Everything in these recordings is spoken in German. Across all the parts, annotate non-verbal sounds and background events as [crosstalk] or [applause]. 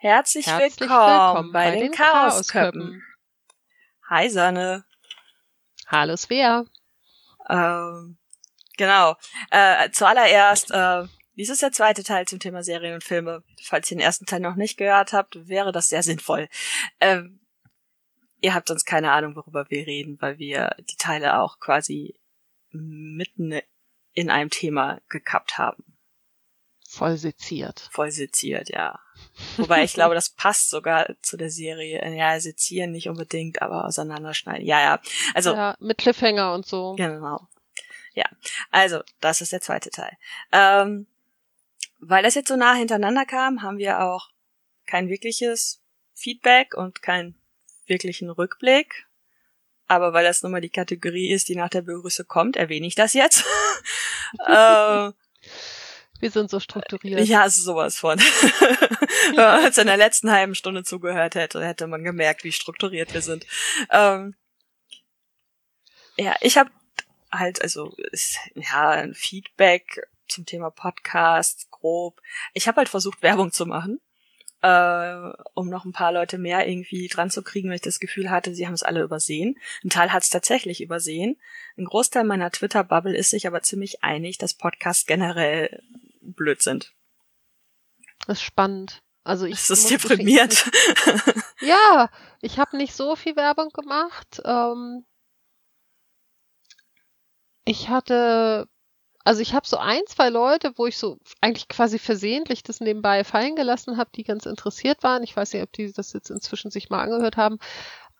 Herzlich, Herzlich willkommen, willkommen bei, den den Chaosköppen. Chaosköppen. Hi Sanne. Hallo Svea. Ähm, genau. Äh, zuallererst, äh, dies ist der zweite Teil zum Thema Serien und Filme. Falls ihr den ersten Teil noch nicht gehört habt, wäre das sehr sinnvoll. Ähm, ihr habt sonst keine Ahnung, worüber wir reden, weil wir die Teile auch quasi mitten in einem Thema gekappt haben. Voll seziert. Voll seziert, ja. Wobei ich glaube, das passt sogar zu der Serie. Ja, sezieren nicht unbedingt, aber auseinanderschneiden. Ja, ja. Also, ja, mit Cliffhanger und so. Genau. Ja, also das ist der zweite Teil. Ähm, weil das jetzt so nah hintereinander kam, haben wir auch kein wirkliches Feedback und keinen wirklichen Rückblick. Aber weil das nun mal die Kategorie ist, die nach der Begrüße kommt, erwähne ich das jetzt. [laughs] äh, Wir sind so strukturiert. ja, sowas von. [laughs] Wenn man uns in der letzten halben Stunde zugehört hätte, hätte man gemerkt, wie strukturiert wir sind. Ähm, ja, ich habe halt, also, ja, ein Feedback zum Thema Podcast, grob. Ich habe halt versucht, Werbung zu machen, äh, um noch ein paar Leute mehr irgendwie dran zu kriegen, weil ich das Gefühl hatte, sie haben es alle übersehen. Ein Teil hat es tatsächlich übersehen. Ein Großteil meiner Twitter-Bubble ist sich aber ziemlich einig, dass Podcasts generell blöd sind. Das ist spannend. Also ich Das ist gestehen, deprimierend. [laughs] Ja, ich habe nicht so viel Werbung gemacht. Ähm, ich hatte, also ich habe so ein, zwei Leute, wo ich so eigentlich quasi versehentlich das nebenbei fallen gelassen habe, die ganz interessiert waren. Ich weiß nicht, ob die das jetzt inzwischen sich mal angehört haben,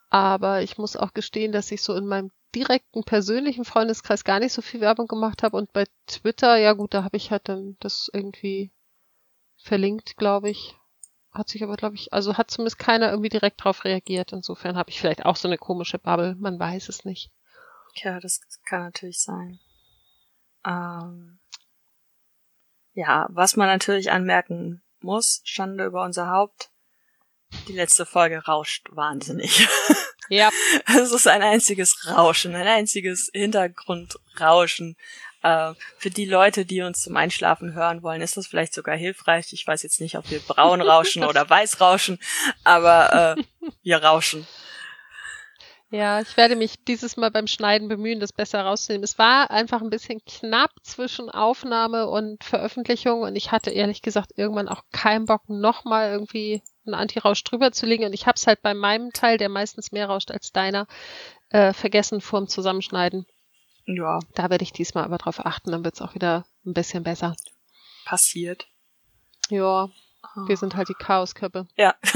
aber ich muss auch gestehen, dass ich so in meinem direkten persönlichen Freundeskreis gar nicht so viel Werbung gemacht habe und bei Twitter, ja gut, da habe ich halt dann das irgendwie verlinkt, glaube ich. Hat sich aber, glaube ich, also hat zumindest keiner irgendwie direkt drauf reagiert. Insofern habe ich vielleicht auch so eine komische Bubble. Man weiß es nicht. Ja, das kann natürlich sein. Ähm, ja, was man natürlich anmerken muss, Schande über unser Haupt, die letzte Folge rauscht wahnsinnig. [laughs] Ja. Es ist ein einziges Rauschen, ein einziges Hintergrundrauschen. Äh, für die Leute, die uns zum Einschlafen hören wollen, ist das vielleicht sogar hilfreich. Ich weiß jetzt nicht, ob wir braun rauschen [laughs] oder weiß rauschen, aber äh, wir rauschen. Ja, ich werde mich dieses Mal beim Schneiden bemühen, das besser rauszunehmen. Es war einfach ein bisschen knapp zwischen Aufnahme und Veröffentlichung und ich hatte ehrlich gesagt irgendwann auch keinen Bock, nochmal irgendwie einen Anti-Rausch drüber zu legen und ich habe es halt bei meinem Teil, der meistens mehr rauscht als deiner, äh, vergessen vorm Zusammenschneiden. Ja, Da werde ich diesmal aber drauf achten, dann wird es auch wieder ein bisschen besser. passiert. Ja, wir sind halt die Chaosköppe. Ja. [laughs]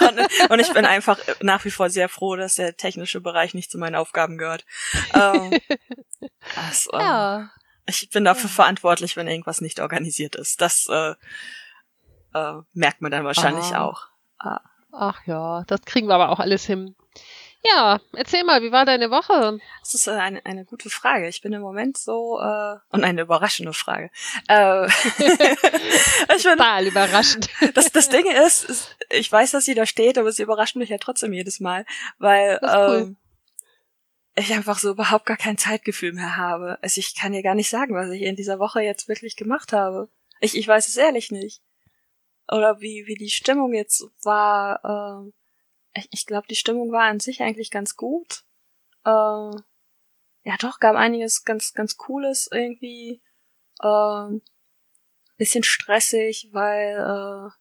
und, und ich bin einfach nach wie vor sehr froh, dass der technische Bereich nicht zu meinen Aufgaben gehört. Ähm, [laughs] ähm, Ja, Ich bin dafür verantwortlich, wenn irgendwas nicht organisiert ist. Das äh, äh, merkt man dann wahrscheinlich Ah. auch. Ah. ach ja, das kriegen wir aber auch alles hin. Ja, erzähl mal, wie war deine Woche? Das ist äh, eine, eine gute Frage. Ich bin im Moment so äh, und eine überraschende Frage. Äh, [laughs] ich bin, Total überraschend. das, das Ding ist, ist, ich weiß, dass sie da steht, aber sie überrascht mich ja trotzdem jedes Mal, weil cool. ähm, ich einfach so überhaupt gar kein Zeitgefühl mehr habe. Also ich kann dir gar nicht sagen, was ich in dieser Woche jetzt wirklich gemacht habe. Ich, ich weiß es ehrlich nicht. Oder wie, wie die Stimmung jetzt war. Ähm, ich ich glaube, die Stimmung war an sich eigentlich ganz gut. Äh, ja, doch, gab einiges ganz, ganz Cooles irgendwie. Ähm, bisschen stressig, weil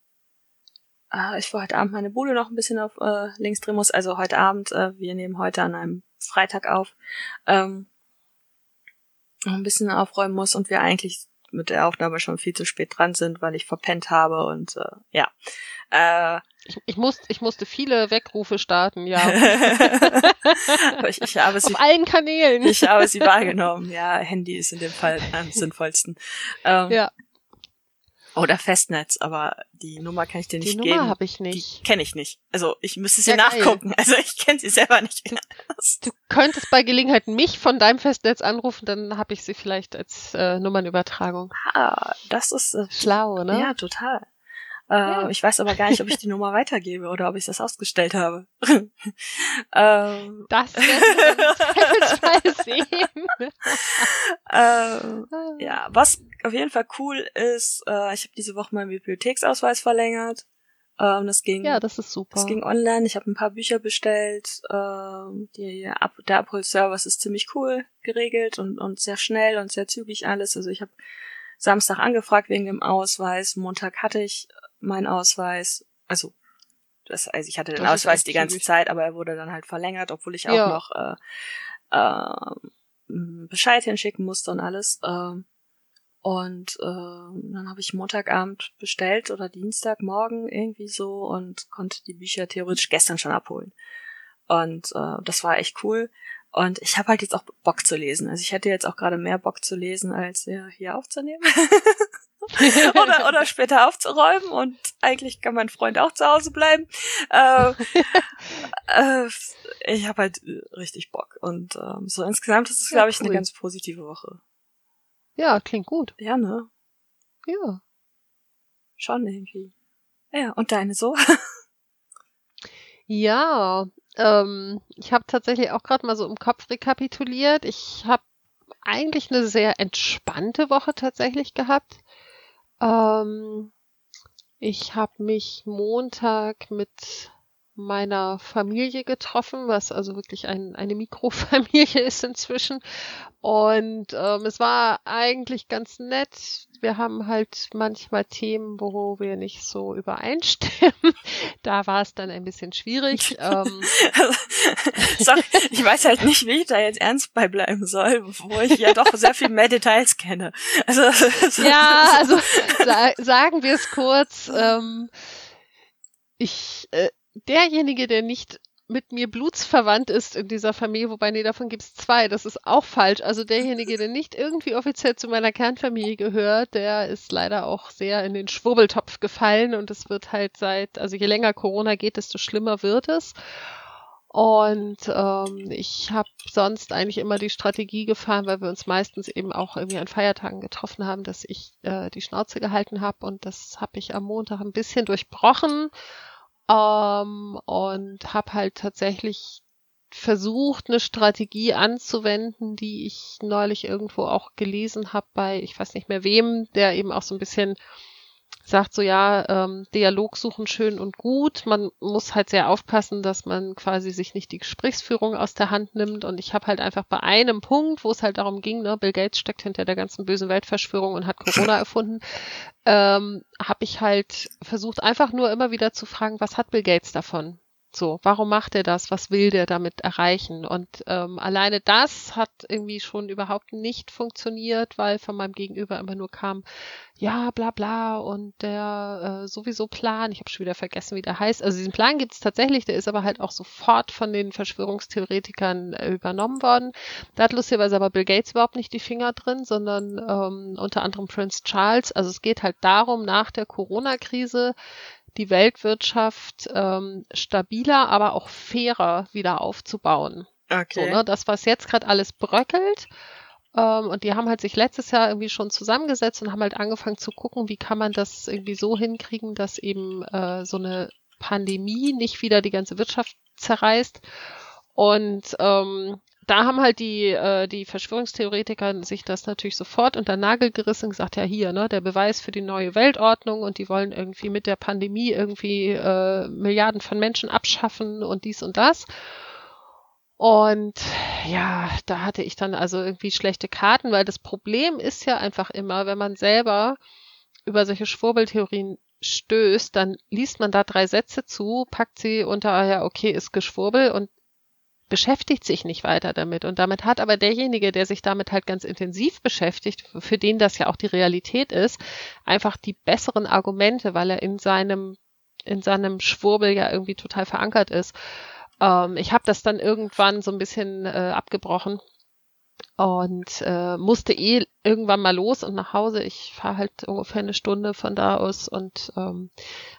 äh, äh, ich vor heute Abend meine Bude noch ein bisschen auf äh, links drehen muss. Also heute Abend, äh, wir nehmen heute an einem Freitag auf, ähm, noch ein bisschen aufräumen muss und wir eigentlich mit der Aufnahme schon viel zu spät dran sind, weil ich verpennt habe und äh, ja. Äh, Ich, ich, muss, ich musste viele Wegrufe starten, ja. [laughs] ich, ich habe sie Auf allen Kanälen. ich habe sie wahrgenommen. Ja, Handy ist in dem Fall am sinnvollsten. Ähm, ja, Oder Festnetz, aber die Nummer kann ich dir die nicht Nummer geben. habe ich Die nicht. kenne ich nicht. Also ich müsste sie Ja, geil. nachgucken. [laughs] Also ich kenne sie selber nicht. Du könntest bei Gelegenheit mich von deinem Festnetz anrufen, dann habe ich sie vielleicht als äh, Nummernübertragung. ah, das ist äh, Schlau, ne? ja total. Äh, Ja. Ich weiß aber gar nicht, ob ich die Nummer weitergebe oder ob ich das ausgestellt habe. [laughs] ähm, Das [laughs] werden [laughs] sehen. ähm, ja, was auf jeden Fall cool ist, äh, ich habe diese Woche meinen Bibliotheksausweis verlängert. Ähm, das ging, ja, das ist super. Das ging online. Ich habe ein paar Bücher bestellt. Ähm, die, der Abholservice ist ziemlich cool geregelt und, und sehr schnell und sehr zügig alles. Also ich habe Samstag angefragt wegen dem Ausweis. Montag hatte ich meinen Ausweis. Also das, also ich hatte den das Ausweis die ganze Zeit, aber er wurde dann halt verlängert, obwohl ich auch ja. noch äh, äh, Bescheid hinschicken musste und alles. Äh, und äh, dann habe ich Montagabend bestellt oder Dienstagmorgen irgendwie so und konnte die Bücher theoretisch gestern schon abholen. Und äh, das war echt cool. Und ich habe halt jetzt auch Bock zu lesen. Also ich hätte jetzt auch gerade mehr Bock zu lesen, als ja, hier aufzunehmen. [laughs] [laughs] oder, oder später aufzuräumen. Und eigentlich kann mein Freund auch zu Hause bleiben. Äh, [laughs] äh, ich habe halt richtig Bock. Und ähm, so insgesamt ist es, glaube ich, cool. eine ganz positive Woche. Ja, klingt gut. Ja, ne? Ja. Schon irgendwie. Ja, und deine so? ja, ähm, ich habe tatsächlich auch gerade mal so im Kopf rekapituliert. Ich habe eigentlich eine sehr entspannte Woche tatsächlich gehabt. Ähm, ich habe mich Montag mit meiner Familie getroffen, was also wirklich ein, eine Mikrofamilie [laughs] ist inzwischen. Und ähm, es war eigentlich ganz nett. Wir haben halt manchmal Themen, wo wir nicht so übereinstimmen. [laughs] Da war es dann ein bisschen schwierig. [laughs] ähm, Sag, ich weiß halt nicht, wie ich da jetzt ernst bei bleiben soll, wo ich ja doch sehr viel mehr Details kenne. Also, ja, also sa sagen wir es kurz. Ähm, ich äh, derjenige, der nicht mit mir blutsverwandt ist in dieser Familie, wobei nee, davon gibt's zwei, das ist auch falsch. Also derjenige, der nicht irgendwie offiziell zu meiner Kernfamilie gehört, der ist leider auch sehr in den Schwurbeltopf gefallen und es wird halt seit, also je länger Corona geht, desto schlimmer wird es. Und ähm, ich habe sonst eigentlich immer die Strategie gefahren, weil wir uns meistens eben auch irgendwie an Feiertagen getroffen haben, dass ich äh, die Schnauze gehalten habe und das habe ich am Montag ein bisschen durchbrochen ähm, und habe halt tatsächlich versucht, eine Strategie anzuwenden, die ich neulich irgendwo auch gelesen habe bei, ich weiß nicht mehr wem, der eben auch so ein bisschen sagt so, ja, ähm, Dialog suchen schön und gut. Man muss halt sehr aufpassen, dass man quasi sich nicht die Gesprächsführung aus der Hand nimmt. Und ich habe halt einfach bei einem Punkt, wo es halt darum ging, ne, Bill Gates steckt hinter der ganzen bösen Weltverschwörung und hat Corona [laughs] erfunden, ähm, habe ich halt versucht, einfach nur immer wieder zu fragen, was hat Bill Gates davon? So, warum macht er das? Was will der damit erreichen? Und ähm, alleine das hat irgendwie schon überhaupt nicht funktioniert, weil von meinem Gegenüber immer nur kam, ja, bla bla und der äh, sowieso Plan, ich habe schon wieder vergessen, wie der heißt. Also diesen Plan gibt es tatsächlich, der ist aber halt auch sofort von den Verschwörungstheoretikern äh, übernommen worden. Da hat lustigerweise aber Bill Gates überhaupt nicht die Finger drin, sondern ähm, unter anderem Prince Charles. Also es geht halt darum, nach der Corona-Krise die Weltwirtschaft ähm, stabiler, aber auch fairer wieder aufzubauen. Okay. So, ne? Das, was jetzt gerade alles bröckelt, ähm, und die haben halt sich letztes Jahr irgendwie schon zusammengesetzt und haben halt angefangen zu gucken, wie kann man das irgendwie so hinkriegen, dass eben äh, so eine Pandemie nicht wieder die ganze Wirtschaft zerreißt. Und ähm, da haben halt die, äh, die Verschwörungstheoretiker sich das natürlich sofort unter Nagel gerissen und gesagt, ja hier, ne, der Beweis für die neue Weltordnung und die wollen irgendwie mit der Pandemie irgendwie äh, Milliarden von Menschen abschaffen und dies und das. Und ja, da hatte ich dann also irgendwie schlechte Karten, weil das Problem ist ja einfach immer, wenn man selber über solche Schwurbeltheorien stößt, dann liest man da drei Sätze zu, packt sie unter, ja, okay, ist Geschwurbel und beschäftigt sich nicht weiter damit. Und damit hat aber derjenige, der sich damit halt ganz intensiv beschäftigt, für den das ja auch die Realität ist, einfach die besseren Argumente, weil er in seinem, in seinem Schwurbel ja irgendwie total verankert ist. Ähm, ich habe das dann irgendwann so ein bisschen äh, abgebrochen und äh, musste eh irgendwann mal los und nach Hause. Ich fahre halt ungefähr eine Stunde von da aus und ähm,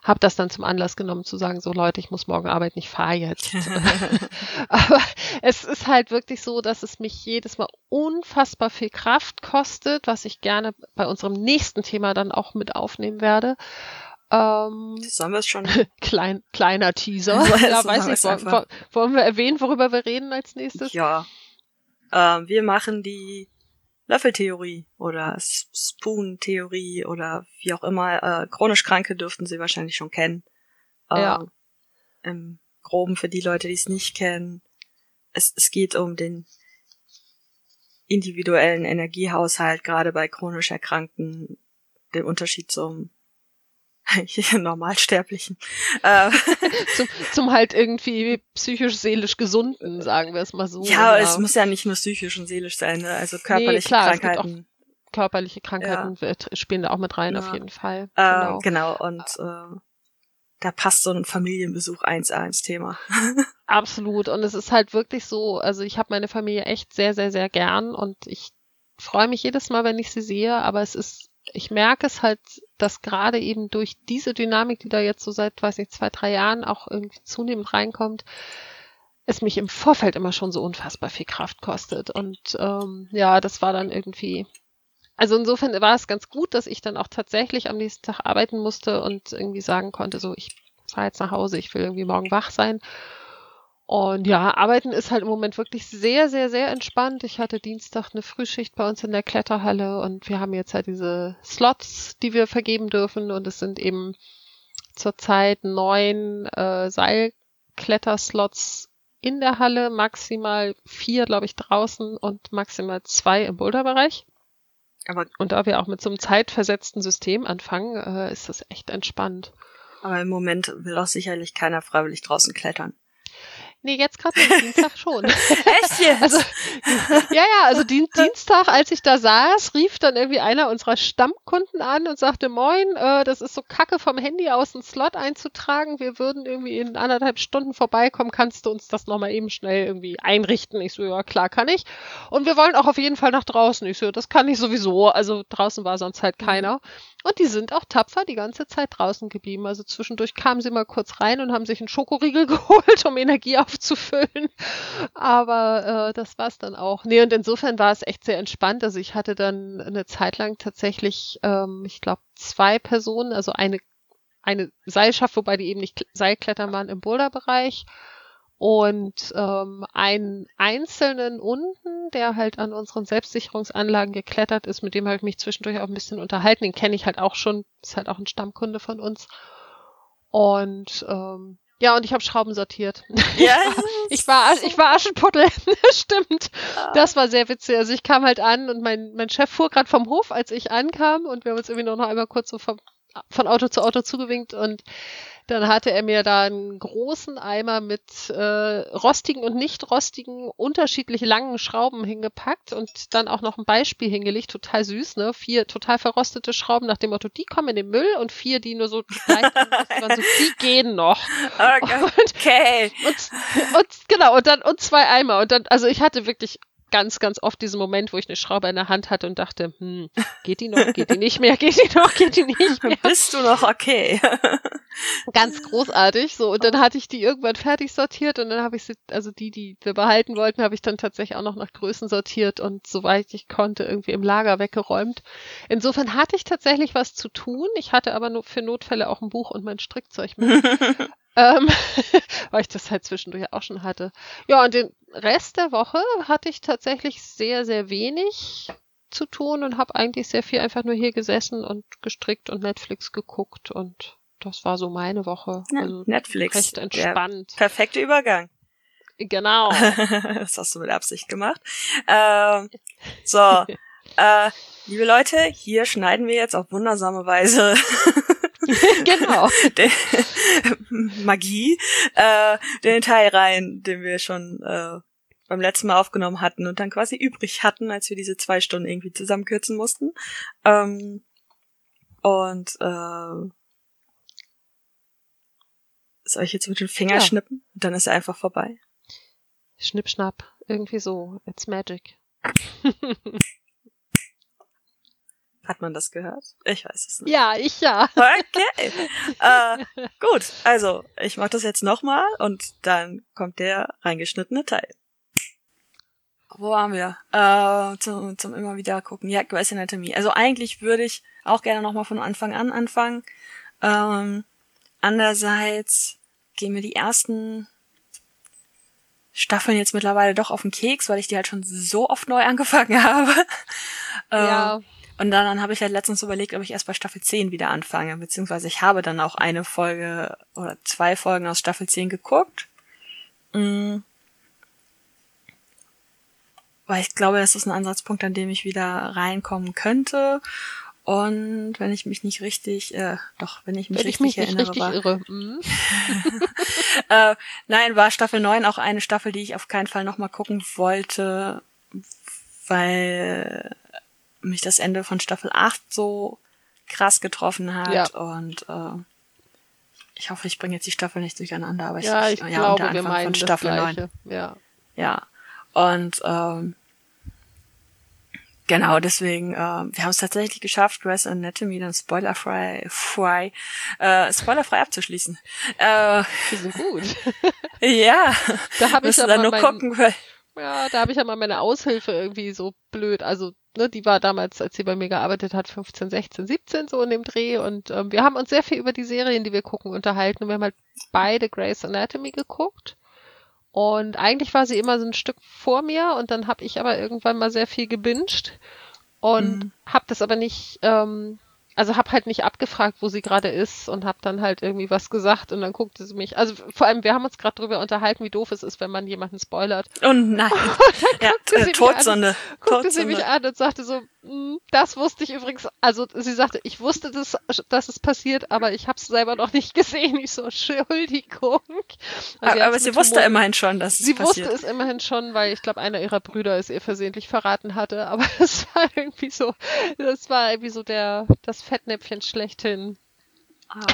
habe das dann zum Anlass genommen zu sagen, so Leute, ich muss morgen arbeiten, ich fahre jetzt. [laughs] [laughs] Aber es ist halt wirklich so, dass es mich jedes Mal unfassbar viel Kraft kostet, was ich gerne bei unserem nächsten Thema dann auch mit aufnehmen werde. Ähm, Sollen wir es schon? [laughs] Klein, kleiner Teaser. ja, weiß ich, wollen, wollen wir erwähnen, worüber wir reden als nächstes? Ja, ähm, wir machen die Löffeltheorie oder Spoon-Theorie oder wie auch immer. Äh, chronisch Kranke dürften Sie wahrscheinlich schon kennen. Ja. Äh, Im Groben für die Leute, die es nicht kennen. Es, es geht um den individuellen Energiehaushalt, gerade bei chronisch Erkrankten, den Unterschied zum [laughs] Normalsterblichen. Äh, [laughs] zum, zum halt irgendwie psychisch-seelisch gesunden, sagen wir es mal so. Ja, genau. es muss ja nicht nur psychisch und seelisch sein, ne? also körperliche nee, klar, Krankheiten. körperliche Krankheiten ja. spielen da auch mit rein, ja. auf jeden Fall. Äh, genau. genau, und äh, da passt so ein Familienbesuch 1A ins Thema. [laughs] Absolut. Und es ist halt wirklich so, also ich habe meine Familie echt sehr, sehr, sehr gern und ich freue mich jedes Mal, wenn ich sie sehe, aber es ist, ich merke es halt, dass gerade eben durch diese Dynamik, die da jetzt so seit, weiß nicht, zwei, drei Jahren auch irgendwie zunehmend reinkommt, es mich im Vorfeld immer schon so unfassbar viel Kraft kostet. Und ähm, ja, das war dann irgendwie also insofern war es ganz gut, dass ich dann auch tatsächlich am nächsten Tag arbeiten musste und irgendwie sagen konnte, so ich fahre jetzt nach Hause, ich will irgendwie morgen wach sein. Und ja, arbeiten ist halt im Moment wirklich sehr, sehr, sehr entspannt. Ich hatte Dienstag eine Frühschicht bei uns in der Kletterhalle und wir haben jetzt halt diese Slots, die wir vergeben dürfen und es sind eben zurzeit neun äh, Seilkletterslots in der Halle, maximal vier, glaube ich, draußen und maximal zwei im Boulderbereich. Aber und da wir auch mit so einem zeitversetzten System anfangen, äh, ist das echt entspannt. Aber im Moment will auch sicherlich keiner freiwillig draußen klettern. Nee, jetzt gerade am Dienstag schon. [laughs] Echt jetzt? Also, ja, ja, also Dien [laughs] Dienstag, als ich da saß, rief dann irgendwie einer unserer Stammkunden an und sagte, moin, äh, das ist so kacke vom Handy aus einen Slot einzutragen. Wir würden irgendwie in anderthalb Stunden vorbeikommen. Kannst du uns das nochmal eben schnell irgendwie einrichten? Ich so, ja, klar kann ich. Und wir wollen auch auf jeden Fall nach draußen. Ich so, das kann ich sowieso. Also draußen war sonst halt keiner. Und die sind auch tapfer die ganze Zeit draußen geblieben. Also zwischendurch kamen sie mal kurz rein und haben sich einen Schokoriegel [laughs] geholt, um Energie aufzufüllen. Aber äh, das war's dann auch. Nee, und insofern war es echt sehr entspannt. Also ich hatte dann eine Zeit lang tatsächlich, ähm, ich glaube, zwei Personen, also eine, eine Seilschaft, wobei die eben nicht Seilklettern waren im Boulderbereich und ähm, einen einzelnen unten, der halt an unseren Selbstsicherungsanlagen geklettert ist, mit dem habe ich mich zwischendurch auch ein bisschen unterhalten. Den kenne ich halt auch schon, ist halt auch ein Stammkunde von uns. Und ähm, ja, und ich habe Schrauben sortiert. [laughs] Ja. ich war ich war Aschenputtel, [laughs] stimmt. Ah. Das war sehr witzig. Also ich kam halt an und mein mein Chef fuhr gerade vom Hof, als ich ankam und wir haben uns irgendwie noch einmal kurz so vom, von Auto zu Auto zugewinkt und dann hatte er mir da einen großen Eimer mit äh, rostigen und nicht rostigen, unterschiedlich langen Schrauben hingepackt und dann auch noch ein Beispiel hingelegt, total süß, ne? Vier total verrostete Schrauben nach dem Motto, die kommen in den Müll und vier, die nur so leicht waren, so, die [laughs] gehen noch. Okay. Und, und, und genau, und dann und zwei Eimer. Und dann, also ich hatte wirklich ganz, ganz oft diesen Moment, wo ich eine Schraube in der Hand hatte und dachte, hm, geht die noch, geht die nicht mehr, geht die noch, geht die nicht [laughs] mehr. Bist du noch okay? [laughs] ganz großartig. So, und dann hatte ich die irgendwann fertig sortiert und dann habe ich sie, also die, die wir behalten wollten, habe ich dann tatsächlich auch noch nach Größen sortiert und soweit ich konnte irgendwie im Lager weggeräumt. Insofern hatte ich tatsächlich was zu tun. Ich hatte aber nur für Notfälle auch ein Buch und mein Strickzeug mit. [laughs] ähm, [laughs] weil ich das halt zwischendurch auch schon hatte. Ja, und den Rest der Woche hatte ich tatsächlich sehr, sehr wenig zu tun und habe eigentlich sehr viel einfach nur hier gesessen und gestrickt und Netflix geguckt und das war so meine Woche. Ja, also Netflix. Recht entspannt. perfekte Übergang. Genau. [laughs] das hast du mit Absicht gemacht. Ähm, so, [laughs] äh, liebe Leute, hier schneiden wir jetzt auf wundersame Weise [laughs] genau. Den, Magie, äh, den Teil rein, den wir schon äh, beim letzten Mal aufgenommen hatten und dann quasi übrig hatten, als wir diese zwei Stunden irgendwie zusammenkürzen mussten. Ähm, und äh, soll ich jetzt mit dem Finger ja. schnippen? Und dann ist er einfach vorbei. Schnipp, Irgendwie so. It's magic. [laughs] Hat man das gehört? Ich weiß es nicht. Ja, ich ja. Okay. [laughs] äh, gut, also ich mache das jetzt nochmal und dann kommt der reingeschnittene Teil. Wo waren wir? Äh, zum, zum immer wieder gucken. Ja, Grey's Anatomy. Also eigentlich würde ich auch gerne nochmal von Anfang an anfangen. Ähm, andererseits gehen mir die ersten Staffeln jetzt mittlerweile doch auf den Keks, weil ich die halt schon so oft neu [laughs] angefangen habe. Ja. Ähm, Und dann, dann habe ich halt letztens überlegt, ob ich erst bei Staffel 10 wieder anfange, beziehungsweise ich habe dann auch eine Folge oder zwei Folgen aus Staffel 10 geguckt. Mhm. Weil ich glaube, das ist ein Ansatzpunkt, an dem ich wieder reinkommen könnte. Und wenn ich mich nicht richtig, äh, doch, wenn ich mich Wenn richtig ich mich nicht erinnere, richtig war, irre. Mhm. [laughs] äh, nein, war Staffel 9 auch eine Staffel, die ich auf keinen Fall nochmal gucken wollte, weil mich das Ende von Staffel 8 so krass getroffen hat Ja. und äh, ich hoffe, ich bringe jetzt die Staffel nicht durcheinander, aber Ja, ich ja, glaube, der wir Anfang meinen von das Staffel 9. Gleiche. Ja. Ja. Und ähm, genau, deswegen, äh, wir haben es tatsächlich geschafft, Grey's Anatomy dann spoilerfrei frei, äh, spoilerfrei abzuschließen. Äh, Wir sind gut. [laughs] [laughs] ja, Da habe ich müssen aber dann nur mein, gucken, weil Ja, da habe ich ja mal meine Aushilfe irgendwie so blöd. Also, ne, die war damals, als sie bei mir gearbeitet hat, 15, 16, 17 so in dem Dreh. Und ähm, wir haben uns sehr viel über die Serien, die wir gucken, unterhalten. Und wir haben halt beide Grey's Anatomy geguckt. Und eigentlich war sie immer so ein Stück vor mir. Und dann habe ich aber irgendwann mal sehr viel gebinged. Und Mhm. habe das aber nicht, ähm, also habe halt nicht abgefragt, wo sie gerade ist und habe dann halt irgendwie was gesagt und dann guckte sie mich. Also vor allem, wir haben uns gerade darüber unterhalten, wie doof es ist, wenn man jemanden spoilert. Oh nein. [laughs] ja, guckte sie äh, mich Todsünde. guckte sie mich an und sagte so, "Mm, das wusste ich übrigens, also sie sagte, ich wusste, das, dass es passiert, aber ich habe es selber noch nicht gesehen. Ich so, Entschuldigung. Also Aber, sie sie wusste Humor- immerhin schon, dass es Sie passiert. wusste es immerhin schon, weil ich glaube, einer ihrer Brüder es ihr versehentlich verraten hatte, aber [laughs] es war irgendwie so, das war irgendwie so der, das Fettnäpfchen schlechthin. Ah.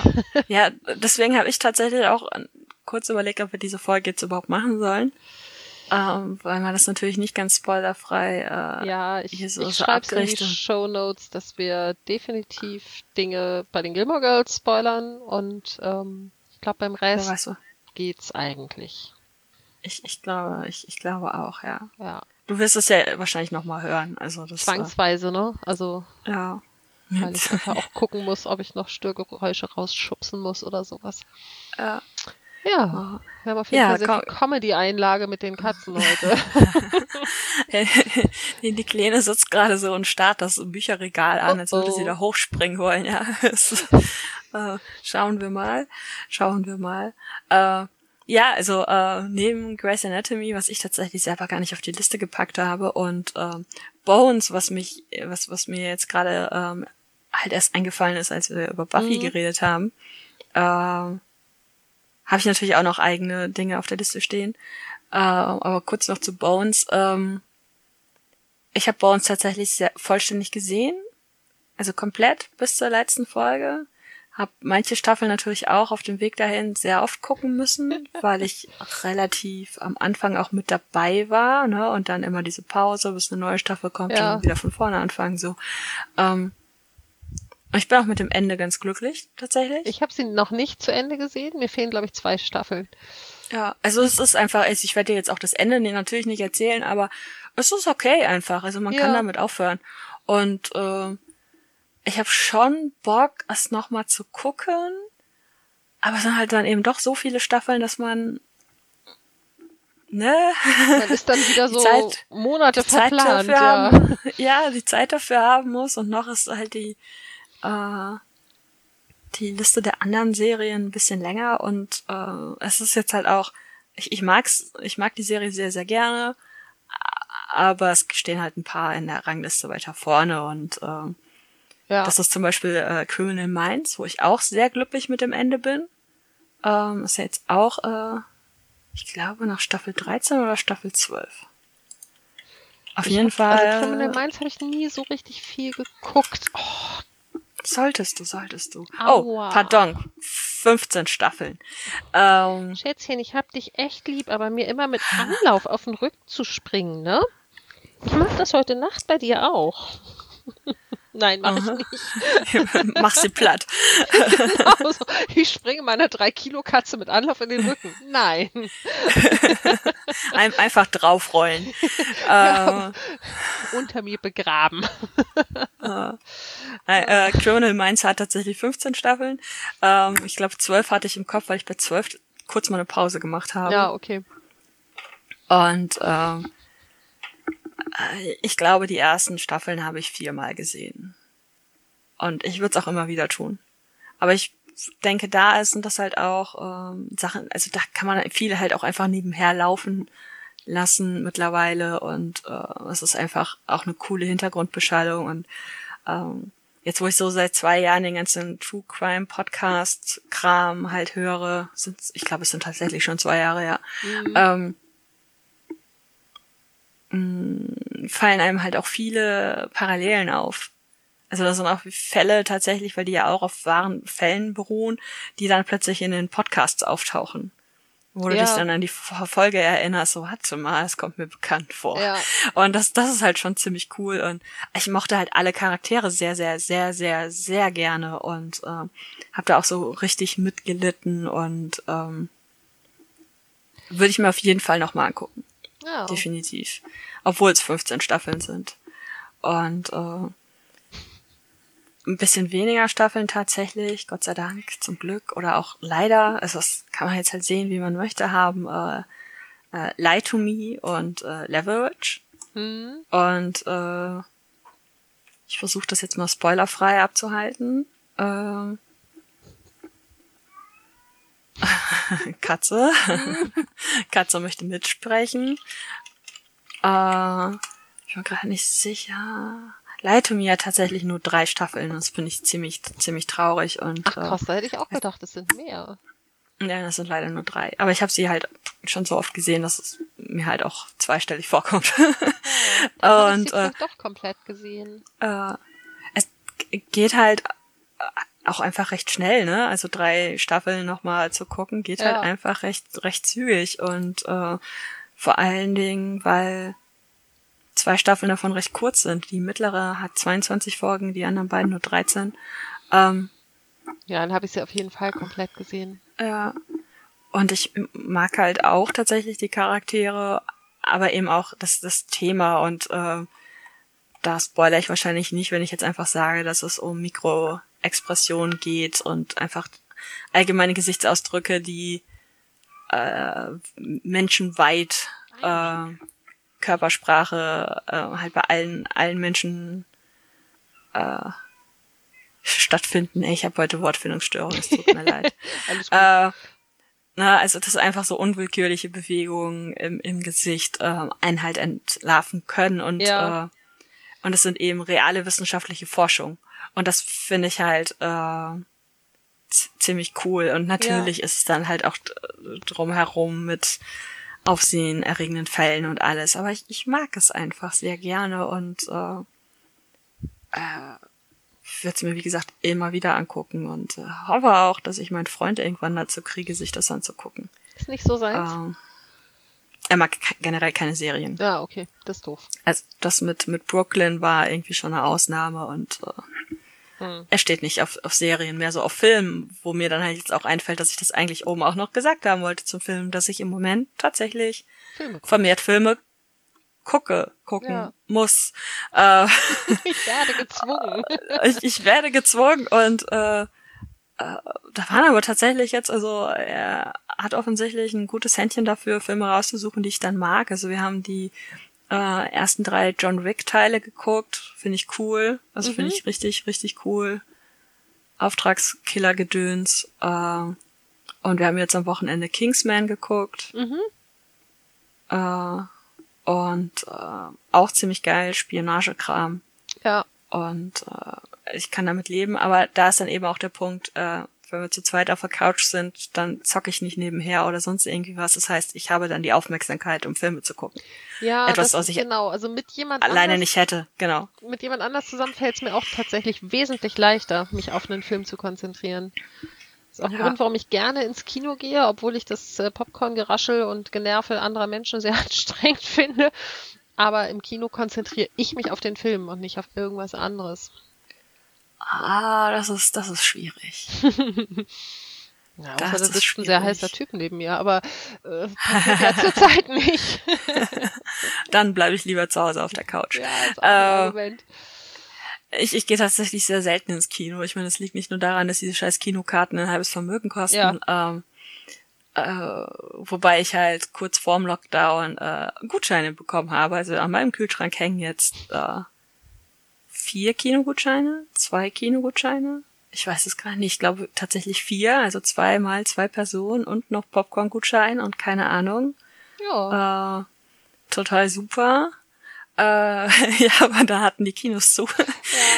Ja, deswegen habe ich tatsächlich auch äh, kurz überlegt, ob wir diese Folge jetzt überhaupt machen sollen. Ähm, weil man das natürlich nicht ganz spoilerfrei äh, Ja, ich, hier ich so, so schreibe in die Show Notes, dass wir definitiv Dinge bei den Gilmore Girls spoilern und ähm, ich glaube, beim Rest weiß so. geht's eigentlich. Ich, ich glaube, ich, ich glaube auch, ja. Ja, Du wirst es ja wahrscheinlich nochmal hören. Also das zwangsweise, ne? Also, Äh, ja. Weil ich einfach auch gucken muss, ob ich noch Störgeräusche rausschubsen muss oder sowas. ja. Ja, wir haben auf jeden Ja, Fall sehr komm. viel Comedy-Einlage mit den Katzen heute. [laughs] die, die Kleine sitzt gerade so und starrt das Bücherregal an, als würde sie da hochspringen wollen, ja. [laughs] Äh, schauen wir mal. Schauen wir mal. Äh, ja, also äh, neben Grey's Anatomy, was ich tatsächlich selber gar nicht auf die Liste gepackt habe, und Bones, was mich, was, was mir jetzt gerade ähm, halt erst eingefallen ist, als wir über Buffy Mhm. geredet haben, ähm, habe ich natürlich auch noch eigene Dinge auf der Liste stehen. Äh, aber kurz noch zu Bones. Ähm, ich habe Bones tatsächlich sehr vollständig gesehen. Also komplett bis zur letzten Folge. Hab manche Staffeln natürlich auch auf dem Weg dahin sehr oft gucken müssen, [laughs] weil ich relativ am Anfang auch mit dabei war, ne? Und dann immer diese Pause, bis eine neue Staffel kommt Ja. und wieder von vorne anfangen. So. Ähm, ich bin auch mit dem Ende ganz glücklich, tatsächlich. Ich habe sie noch nicht zu Ende gesehen. Mir fehlen, glaube ich, zwei Staffeln. Ja, also es ist einfach, also ich werde dir jetzt auch das Ende natürlich nicht erzählen, aber es ist okay einfach. Also man kann Ja. damit aufhören. Und äh, ich habe schon Bock, es nochmal zu gucken, aber es sind halt dann eben doch so viele Staffeln, dass man ne Man ist dann wieder [laughs] so Zeit- Monate Zeit verplant. dafür Ja. haben, [laughs] ja, die Zeit dafür haben muss und noch ist halt die äh, die Liste der anderen Serien ein bisschen länger und äh, es ist jetzt halt auch ich, ich mag's, ich mag die Serie sehr sehr gerne, aber es stehen halt ein paar in der Rangliste weiter vorne und äh, ja. das ist zum Beispiel äh, Criminal Minds, wo ich auch sehr glücklich mit dem Ende bin. Ähm, ist ja jetzt auch, äh, ich glaube, nach Staffel 13 oder Staffel 12. Auf Ich jeden hab, Fall. Also Criminal Minds habe ich nie so richtig viel geguckt. Oh, solltest du, solltest du. Aua. Oh, pardon. 15 Staffeln. Ähm, Schätzchen, ich hab dich echt lieb, aber mir immer mit Anlauf auf den Rücken zu springen, ne? Ich mach das heute Nacht bei dir auch. [laughs] Nein, mach ich Aha. nicht. [laughs] mach sie platt. Genau so. Ich springe meiner 3-Kilo-Katze mit Anlauf in den Rücken. Nein. [laughs] Ein, einfach draufrollen. [laughs] Ja. äh, Unter mir begraben. Äh, äh, Criminal Minds hat tatsächlich 15 Staffeln. Ähm, ich glaube, 12 hatte ich im Kopf, weil ich bei 12 kurz mal eine Pause gemacht habe. Ja, okay. Und ähm, äh, ich glaube, die ersten Staffeln habe ich viermal gesehen. Und ich würde es auch immer wieder tun. Aber ich denke, da sind das halt auch ähm, Sachen, also da kann man viele halt auch einfach nebenher laufen lassen mittlerweile und äh, es ist einfach auch eine coole Hintergrundbeschallung und ähm, jetzt wo ich so seit zwei Jahren den ganzen True Crime Podcast Kram halt höre, sind ich glaube es sind tatsächlich schon zwei Jahre ja, mhm. ähm, mh, fallen einem halt auch viele Parallelen auf. Also das sind auch Fälle tatsächlich, weil die ja auch auf wahren Fällen beruhen, die dann plötzlich in den Podcasts auftauchen. Wo du ja. dich dann an die Folge erinnerst, so, warte mal, es kommt mir bekannt vor. Ja. Und das, das ist halt schon ziemlich cool. Und ich mochte halt alle Charaktere sehr, sehr, sehr, sehr, sehr gerne und ähm, habe da auch so richtig mitgelitten und ähm, würde ich mir auf jeden Fall nochmal angucken. Ja. Definitiv. Obwohl es 15 Staffeln sind. Und äh, ein bisschen weniger Staffeln tatsächlich, Gott sei Dank, zum Glück oder auch leider, also das kann man jetzt halt sehen, wie man möchte, haben äh, äh, Lie to Me und äh, Leverage. Mhm. Und äh, ich versuche das jetzt mal spoilerfrei abzuhalten. Äh, [laughs] Katze. [laughs] Katze möchte mitsprechen. Äh, ich bin gerade nicht sicher. Leitung ja tatsächlich nur drei Staffeln. Das finde ich ziemlich, ziemlich traurig. Und, Ach krass, da hätte ich auch gedacht, es sind mehr. Ja, das sind leider nur drei. Aber ich habe sie halt schon so oft gesehen, dass es mir halt auch zweistellig vorkommt. [laughs] Und äh, doch komplett gesehen. Äh, es geht halt auch einfach recht schnell, ne? Also drei Staffeln nochmal zu gucken, geht halt ja. halt einfach recht, recht zügig und äh, vor allen Dingen, weil zwei Staffeln davon recht kurz sind. Die mittlere hat 22 Folgen, die anderen beiden nur 13. Ähm, ja, dann habe ich sie auf jeden Fall komplett gesehen. Ja. Und ich mag halt auch tatsächlich die Charaktere, aber eben auch das, das Thema und äh, da spoilere ich wahrscheinlich nicht, wenn ich jetzt einfach sage, dass es um Mikroexpressionen geht und einfach allgemeine Gesichtsausdrücke, die äh, menschenweit äh, Körpersprache äh, halt bei allen, allen Menschen äh, stattfinden. Ich habe heute Wortfindungsstörung, es tut mir [laughs] leid. Äh, na, also das ist einfach so unwillkürliche Bewegungen im, im Gesicht äh, einen halt entlarven können und ja. äh, und es sind eben reale wissenschaftliche Forschung und das finde ich halt äh, ziemlich cool und natürlich ja. ist es dann halt auch drumherum mit aufsehenerregenden Fällen und alles. Aber ich, ich mag es einfach sehr gerne und äh, äh, werde es mir, wie gesagt, immer wieder angucken und äh, hoffe auch, dass ich meinen Freund irgendwann dazu kriege, sich das anzugucken. Ist nicht so sein. Ähm, er mag generell keine Serien. Ja, okay, das ist doof. Also das mit, mit Brooklyn war irgendwie schon eine Ausnahme und äh, hm. Er steht nicht auf, auf Serien, mehr so auf Filmen, wo mir dann halt jetzt auch einfällt, dass ich das eigentlich oben auch noch gesagt haben wollte zum Film, dass ich im Moment tatsächlich Filme vermehrt Filme gucke, gucken ja. muss. [laughs] Äh, ich werde gezwungen. [laughs] ich, ich werde gezwungen und äh, äh, da waren aber tatsächlich jetzt, also er hat offensichtlich ein gutes Händchen dafür, Filme rauszusuchen, die ich dann mag. Also wir haben die äh, ersten drei John Wick Teile geguckt. Finde ich cool. Also mhm. finde ich richtig, richtig cool. Auftragskiller-Gedöns. Äh, und wir haben jetzt am Wochenende Kingsman geguckt. Mhm. Äh, und äh, auch ziemlich geil, Spionagekram. Ja. Und äh, ich kann damit leben, aber da ist dann eben auch der Punkt, äh, wenn wir zu zweit auf der Couch sind, dann zocke ich nicht nebenher oder sonst irgendwie was. Das heißt, ich habe dann die Aufmerksamkeit, um Filme zu gucken. Ja, Etwas, was ich genau. Also mit jemand alleine anders, nicht hätte, genau. Mit jemand anders zusammen fällt es mir auch tatsächlich wesentlich leichter, mich auf einen Film zu konzentrieren. Das ist auch ein ja. Grund, warum ich gerne ins Kino gehe, obwohl ich das äh, Popcorn-Geraschel und Genervel anderer Menschen sehr [laughs] anstrengend finde. Aber im Kino konzentriere ich mich auf den Film und nicht auf irgendwas anderes. Ah, das ist, das ist schwierig. Ja, außer da sitzt ein sehr heißer Typ neben mir, aber äh, ja zurzeit nicht. [laughs] Dann bleibe ich lieber zu Hause auf der Couch. Ja, ist Moment. Ich, ich gehe tatsächlich sehr selten ins Kino. Ich meine, es liegt nicht nur daran, dass diese scheiß Kinokarten ein halbes Vermögen kosten. Ja. Ähm, äh, wobei ich halt kurz vorm Lockdown äh, Gutscheine bekommen habe. Also an meinem Kühlschrank hängen jetzt äh, vier Kinogutscheine, zwei Kinogutscheine. Ich weiß es gar nicht. Ich glaube tatsächlich vier, also zweimal zwei Personen und noch Popcorn-Gutschein und keine Ahnung. Ja. Äh, total super. Äh, [laughs] ja, aber da hatten die Kinos zu.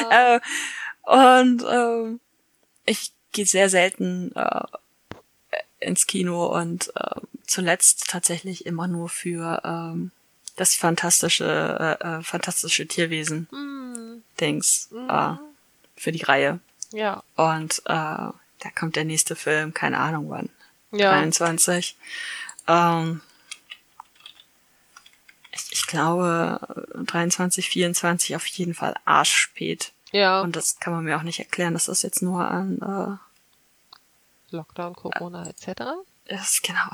Ja. [laughs] äh, und ähm, ich gehe sehr selten äh, ins Kino und äh, zuletzt tatsächlich immer nur für ähm, das fantastische, äh, äh, fantastische Tierwesen Hm, Dings Mhm. äh, für die Reihe. ja. Und äh, da kommt der nächste Film, keine Ahnung wann. Ja. 23. Ähm, ich, ich glaube 23, 24 auf jeden Fall arschspät. Ja. Und das kann man mir auch nicht erklären, dass das jetzt nur an Lockdown, Corona etc. äh, ist genau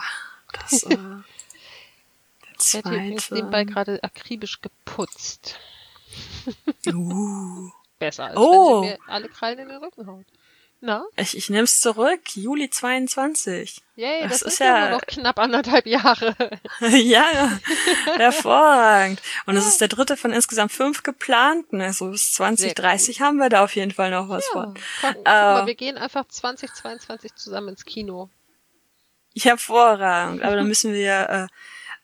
das äh, [laughs] der Ich werde hier übrigens nebenbei zweite. gerade akribisch geputzt. Uh. Besser, als Oh. wenn sie mir alle Krallen in den Rücken haut. Na? Ich, ich nehm's zurück. Juli 22. Yay, Das das, ist ja ja- nur noch knapp anderthalb Jahre. [laughs] ja, hervorragend. Und es ist der dritte von insgesamt fünf geplanten. Also bis Sehr 2030 haben wir da auf jeden Fall noch was Ja, von. komm, guck mal, Äh. wir gehen einfach 2022 zusammen ins Kino. Hervorragend. Aber dann müssen wir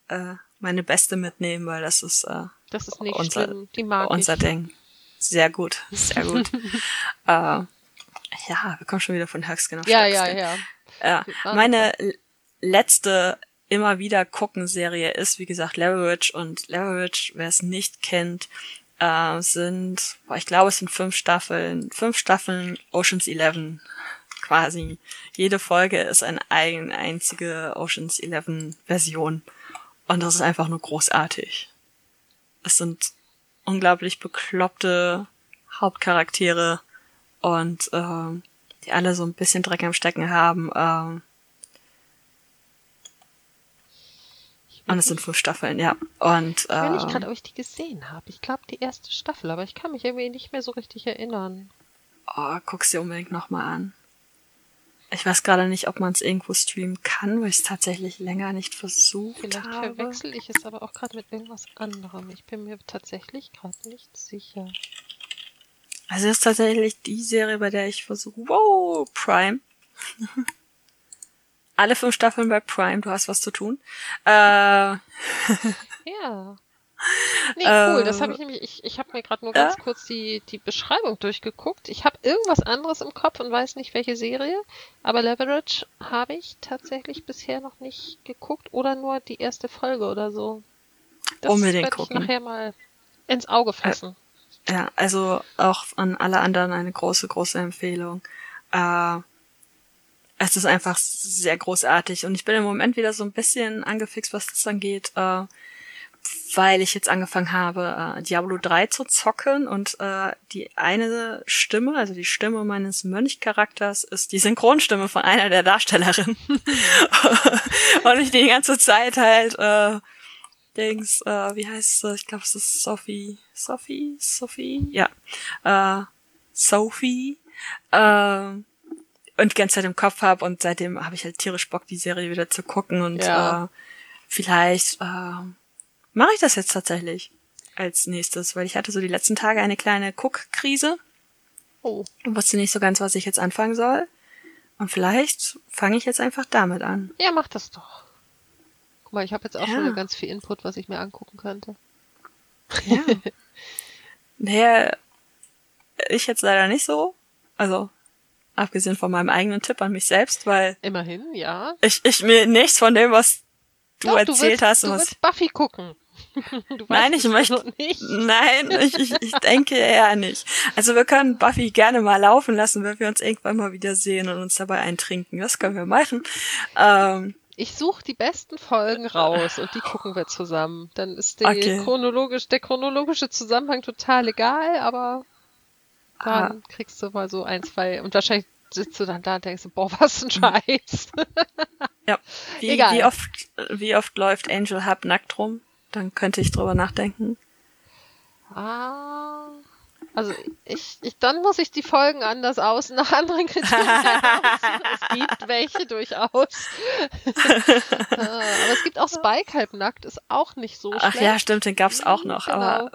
äh, äh, meine Beste mitnehmen, weil das ist äh, Das ist nicht Unser- schlimm. Die mag unser ich. Ding. Sehr gut, sehr gut. [laughs] äh, ja, wir kommen schon wieder von Höchstgen auf Ja, ja, Stöckskin. ja. Ja, waren meine letzte immer wieder gucken Serie ist, wie gesagt, Leverage und Leverage, wer es nicht kennt, äh, sind, boah, ich glaube, es sind fünf Staffeln, fünf Staffeln Oceans 11 quasi. Jede Folge ist eine eigen, einzige Oceans 11 Version. Und das ist einfach nur großartig. Es sind unglaublich bekloppte Hauptcharaktere und ähm, die alle so ein bisschen Dreck am Stecken haben. Ähm, und es sind fünf Staffeln, ja. Und Ich will nicht ähm, gerade, ob ich die gesehen habe. Ich glaube, die erste Staffel, aber ich kann mich irgendwie nicht mehr so richtig erinnern. oh, guck's dir unbedingt nochmal an. Ich weiß gerade nicht, ob man es irgendwo streamen kann, weil ich es tatsächlich länger nicht versucht Vielleicht habe. verwechsel ich es aber auch gerade mit irgendwas anderem. Ich bin mir tatsächlich gerade nicht sicher. Also das ist tatsächlich die Serie, bei der ich versuche. Wow, Prime. [laughs] Alle fünf Staffeln bei Prime, du hast was zu tun. Äh, [laughs] Ja. [laughs] Nee, cool. Äh, Das habe ich nämlich, ich, ich habe mir gerade nur ganz kurz die, die Beschreibung durchgeguckt. Ich habe irgendwas anderes im Kopf und weiß nicht, welche Serie. Aber Leverage habe ich tatsächlich bisher noch nicht geguckt oder nur die erste Folge oder so. Das Unbedingt werde ich gucken. nachher mal ins Auge fassen. Ja, also auch an alle anderen eine große, große Empfehlung. Äh, es ist einfach sehr großartig und ich bin im Moment wieder so ein bisschen angefixt, was das angeht, äh, weil ich jetzt angefangen habe, äh, Diablo 3 zu zocken und äh, die eine Stimme, also die Stimme meines Mönchcharakters, ist die Synchronstimme von einer der Darstellerinnen. [laughs] und ich die ganze Zeit halt äh, Dings, äh, wie heißt sie? Ich glaube, es ist Sophie. Sophie? Sophie? Ja. Äh, Sophie. Äh, und die ganze Zeit im Kopf habe und seitdem habe ich halt tierisch Bock, die Serie wieder zu gucken und Ja. äh, vielleicht äh, mache ich das jetzt tatsächlich als nächstes, weil ich hatte so die letzten Tage eine kleine Guckkrise Oh, und wusste nicht so ganz, was ich jetzt anfangen soll. Und vielleicht fange ich jetzt einfach damit an. ja, mach das doch. Guck mal, ich habe jetzt auch Ja. schon ganz viel Input, was ich mir angucken könnte. Ja. [laughs] Naja, ich jetzt leider nicht so. Also, abgesehen von meinem eigenen Tipp an mich selbst, weil Immerhin, ja. ich, ich mir nichts von dem, was du Doch, erzählt willst, hast. Du was, willst Buffy gucken. Nein, ich möchte- nicht. Nein, ich, ich, ich denke eher nicht. Also wir können Buffy gerne mal laufen lassen, wenn wir uns irgendwann mal wieder sehen und uns dabei eintrinken. Das können wir machen. Ähm, Ich suche die besten Folgen raus und die gucken wir zusammen. Dann ist die Okay. chronologisch, der chronologische Zusammenhang total egal, aber Ah. dann kriegst du mal so ein, zwei und wahrscheinlich sitzt du dann da und denkst, du, boah, was ein Scheiß. ja. [laughs] Wie, Egal. wie oft, wie oft läuft Angel Hub nackt rum? Dann könnte ich drüber nachdenken. ah. Also ich, ich, dann muss ich die Folgen anders aus, nach anderen [laughs] Kriterien aus. Es gibt welche durchaus. [laughs] Ah, aber es gibt auch Spike halb nackt, ist auch nicht so Ach schlecht. ja, stimmt, den gab's auch noch. Genau. Aber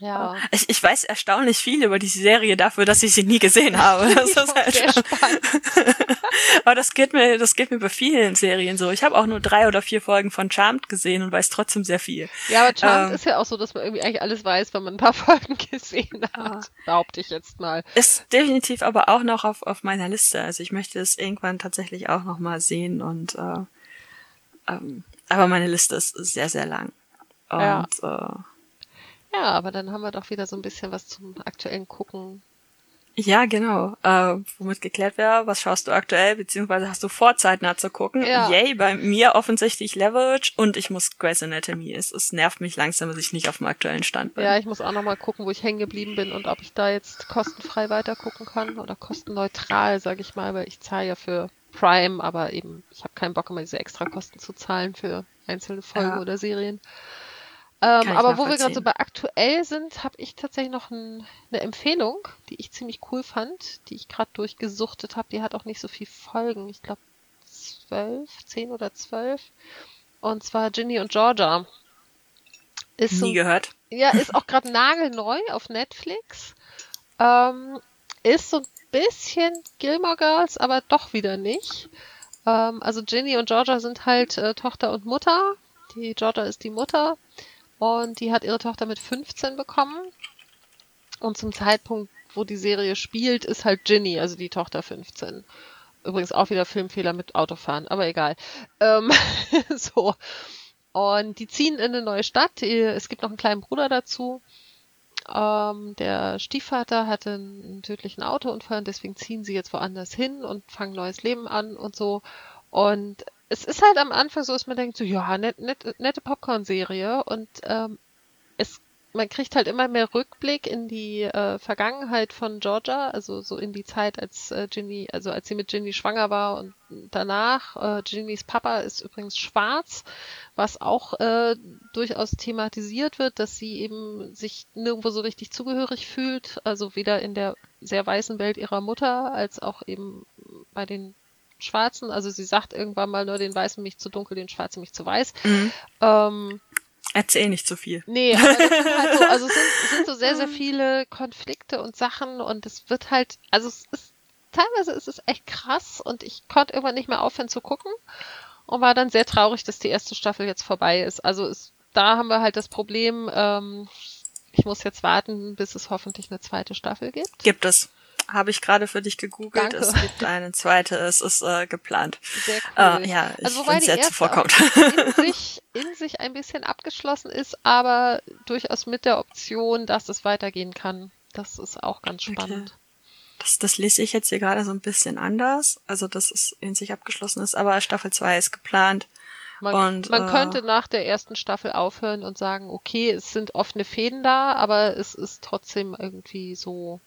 Ja. Ich, ich weiß erstaunlich viel über diese Serie dafür, dass ich sie nie gesehen habe. [laughs] Das ist halt sehr spannend. [laughs] Aber das geht mir, das geht mir bei vielen Serien so. Ich habe auch nur drei oder vier Folgen von Charmed gesehen und weiß trotzdem sehr viel. Ja, aber Charmed Ähm. ist ja auch so, dass man irgendwie eigentlich alles weiß, wenn man ein paar [laughs] Folgen gesehen hat. Ah. Behaupte ich jetzt mal. Ist definitiv aber auch noch auf, auf meiner Liste. Also ich möchte es irgendwann tatsächlich auch noch mal sehen und äh, ähm, aber meine Liste ist sehr, sehr lang. Und Ja. äh, Ja, aber dann haben wir doch wieder so ein bisschen was zum aktuellen Gucken. Ja, genau. Äh, womit geklärt wäre, was schaust du aktuell, beziehungsweise hast du vor, zeitnah zu gucken? Ja. Yay, bei mir offensichtlich Leverage und ich muss Grey's Anatomy. Es, es nervt mich langsam, dass ich nicht auf dem aktuellen Stand bin. Ja, ich muss auch noch mal gucken, wo ich hängen geblieben bin und ob ich da jetzt kostenfrei weiter gucken kann oder kostenneutral, sage ich mal, weil ich zahle ja für Prime, aber eben ich habe keinen Bock immer diese extra Kosten zu zahlen für einzelne Folgen Ja. oder Serien. Ähm, aber wo wir gerade so bei aktuell sind, habe ich tatsächlich noch ein, eine Empfehlung, die ich ziemlich cool fand, die ich gerade durchgesuchtet habe. Die hat auch nicht so viel Folgen. Ich glaube zwölf, zehn oder zwölf. Und zwar Ginny und Georgia. Ist so Nie gehört. ja, ist auch gerade nagelneu auf Netflix. Ähm, ist so ein bisschen Gilmore Girls, aber doch wieder nicht. Ähm, also Ginny und Georgia sind halt äh, Tochter und Mutter. Die Georgia ist die Mutter und die hat ihre Tochter mit 15 bekommen. Und zum Zeitpunkt, wo die Serie spielt, ist halt Ginny, also die Tochter 15. Übrigens auch wieder Filmfehler mit Autofahren, aber egal. Ähm, [laughs] so. Und die ziehen in eine neue Stadt. Es gibt noch einen kleinen Bruder dazu. Ähm, der Stiefvater hatte einen tödlichen Autounfall und deswegen ziehen sie jetzt woanders hin und fangen neues Leben an und so. Und es ist halt am Anfang so, dass man denkt, so, ja, net, net, nette Popcorn-Serie und ähm, es, man kriegt halt immer mehr Rückblick in die äh, Vergangenheit von Georgia, also so in die Zeit, als äh, Ginny, also als sie mit Ginny schwanger war und danach. Äh, Ginnys Papa ist übrigens schwarz, was auch äh, durchaus thematisiert wird, dass sie eben sich nirgendwo so richtig zugehörig fühlt, also weder in der sehr weißen Welt ihrer Mutter als auch eben bei den Schwarzen. Also sie sagt irgendwann mal nur den Weißen mich zu dunkel, den Schwarzen mich zu weiß. Mhm. Ähm, Erzähl nicht zu viel. Nee, aber das sind halt so, also es sind, sind so sehr, sehr [laughs] viele Konflikte und Sachen und es wird halt, also es ist, teilweise ist es echt krass und ich konnte irgendwann nicht mehr aufhören zu gucken und war dann sehr traurig, dass die erste Staffel jetzt vorbei ist. Also es, da haben wir halt das Problem, ähm, ich muss jetzt warten, bis es hoffentlich eine zweite Staffel gibt. Gibt es. Habe ich gerade für dich gegoogelt. Danke. Es gibt eine zweite. Es ist äh, geplant. Sehr cool. Äh, ja, Also wobei die es jetzt erste vorkommt. in [laughs] sich, in sich ein bisschen abgeschlossen ist, aber durchaus mit der Option, dass es weitergehen kann. Das ist auch ganz spannend. Das, das lese ich jetzt hier gerade so ein bisschen anders. Also, dass es in sich abgeschlossen ist, aber Staffel 2 ist geplant. Man, Und, man äh, könnte nach der ersten Staffel aufhören und sagen, okay, es sind offene Fäden da, aber es ist trotzdem irgendwie so.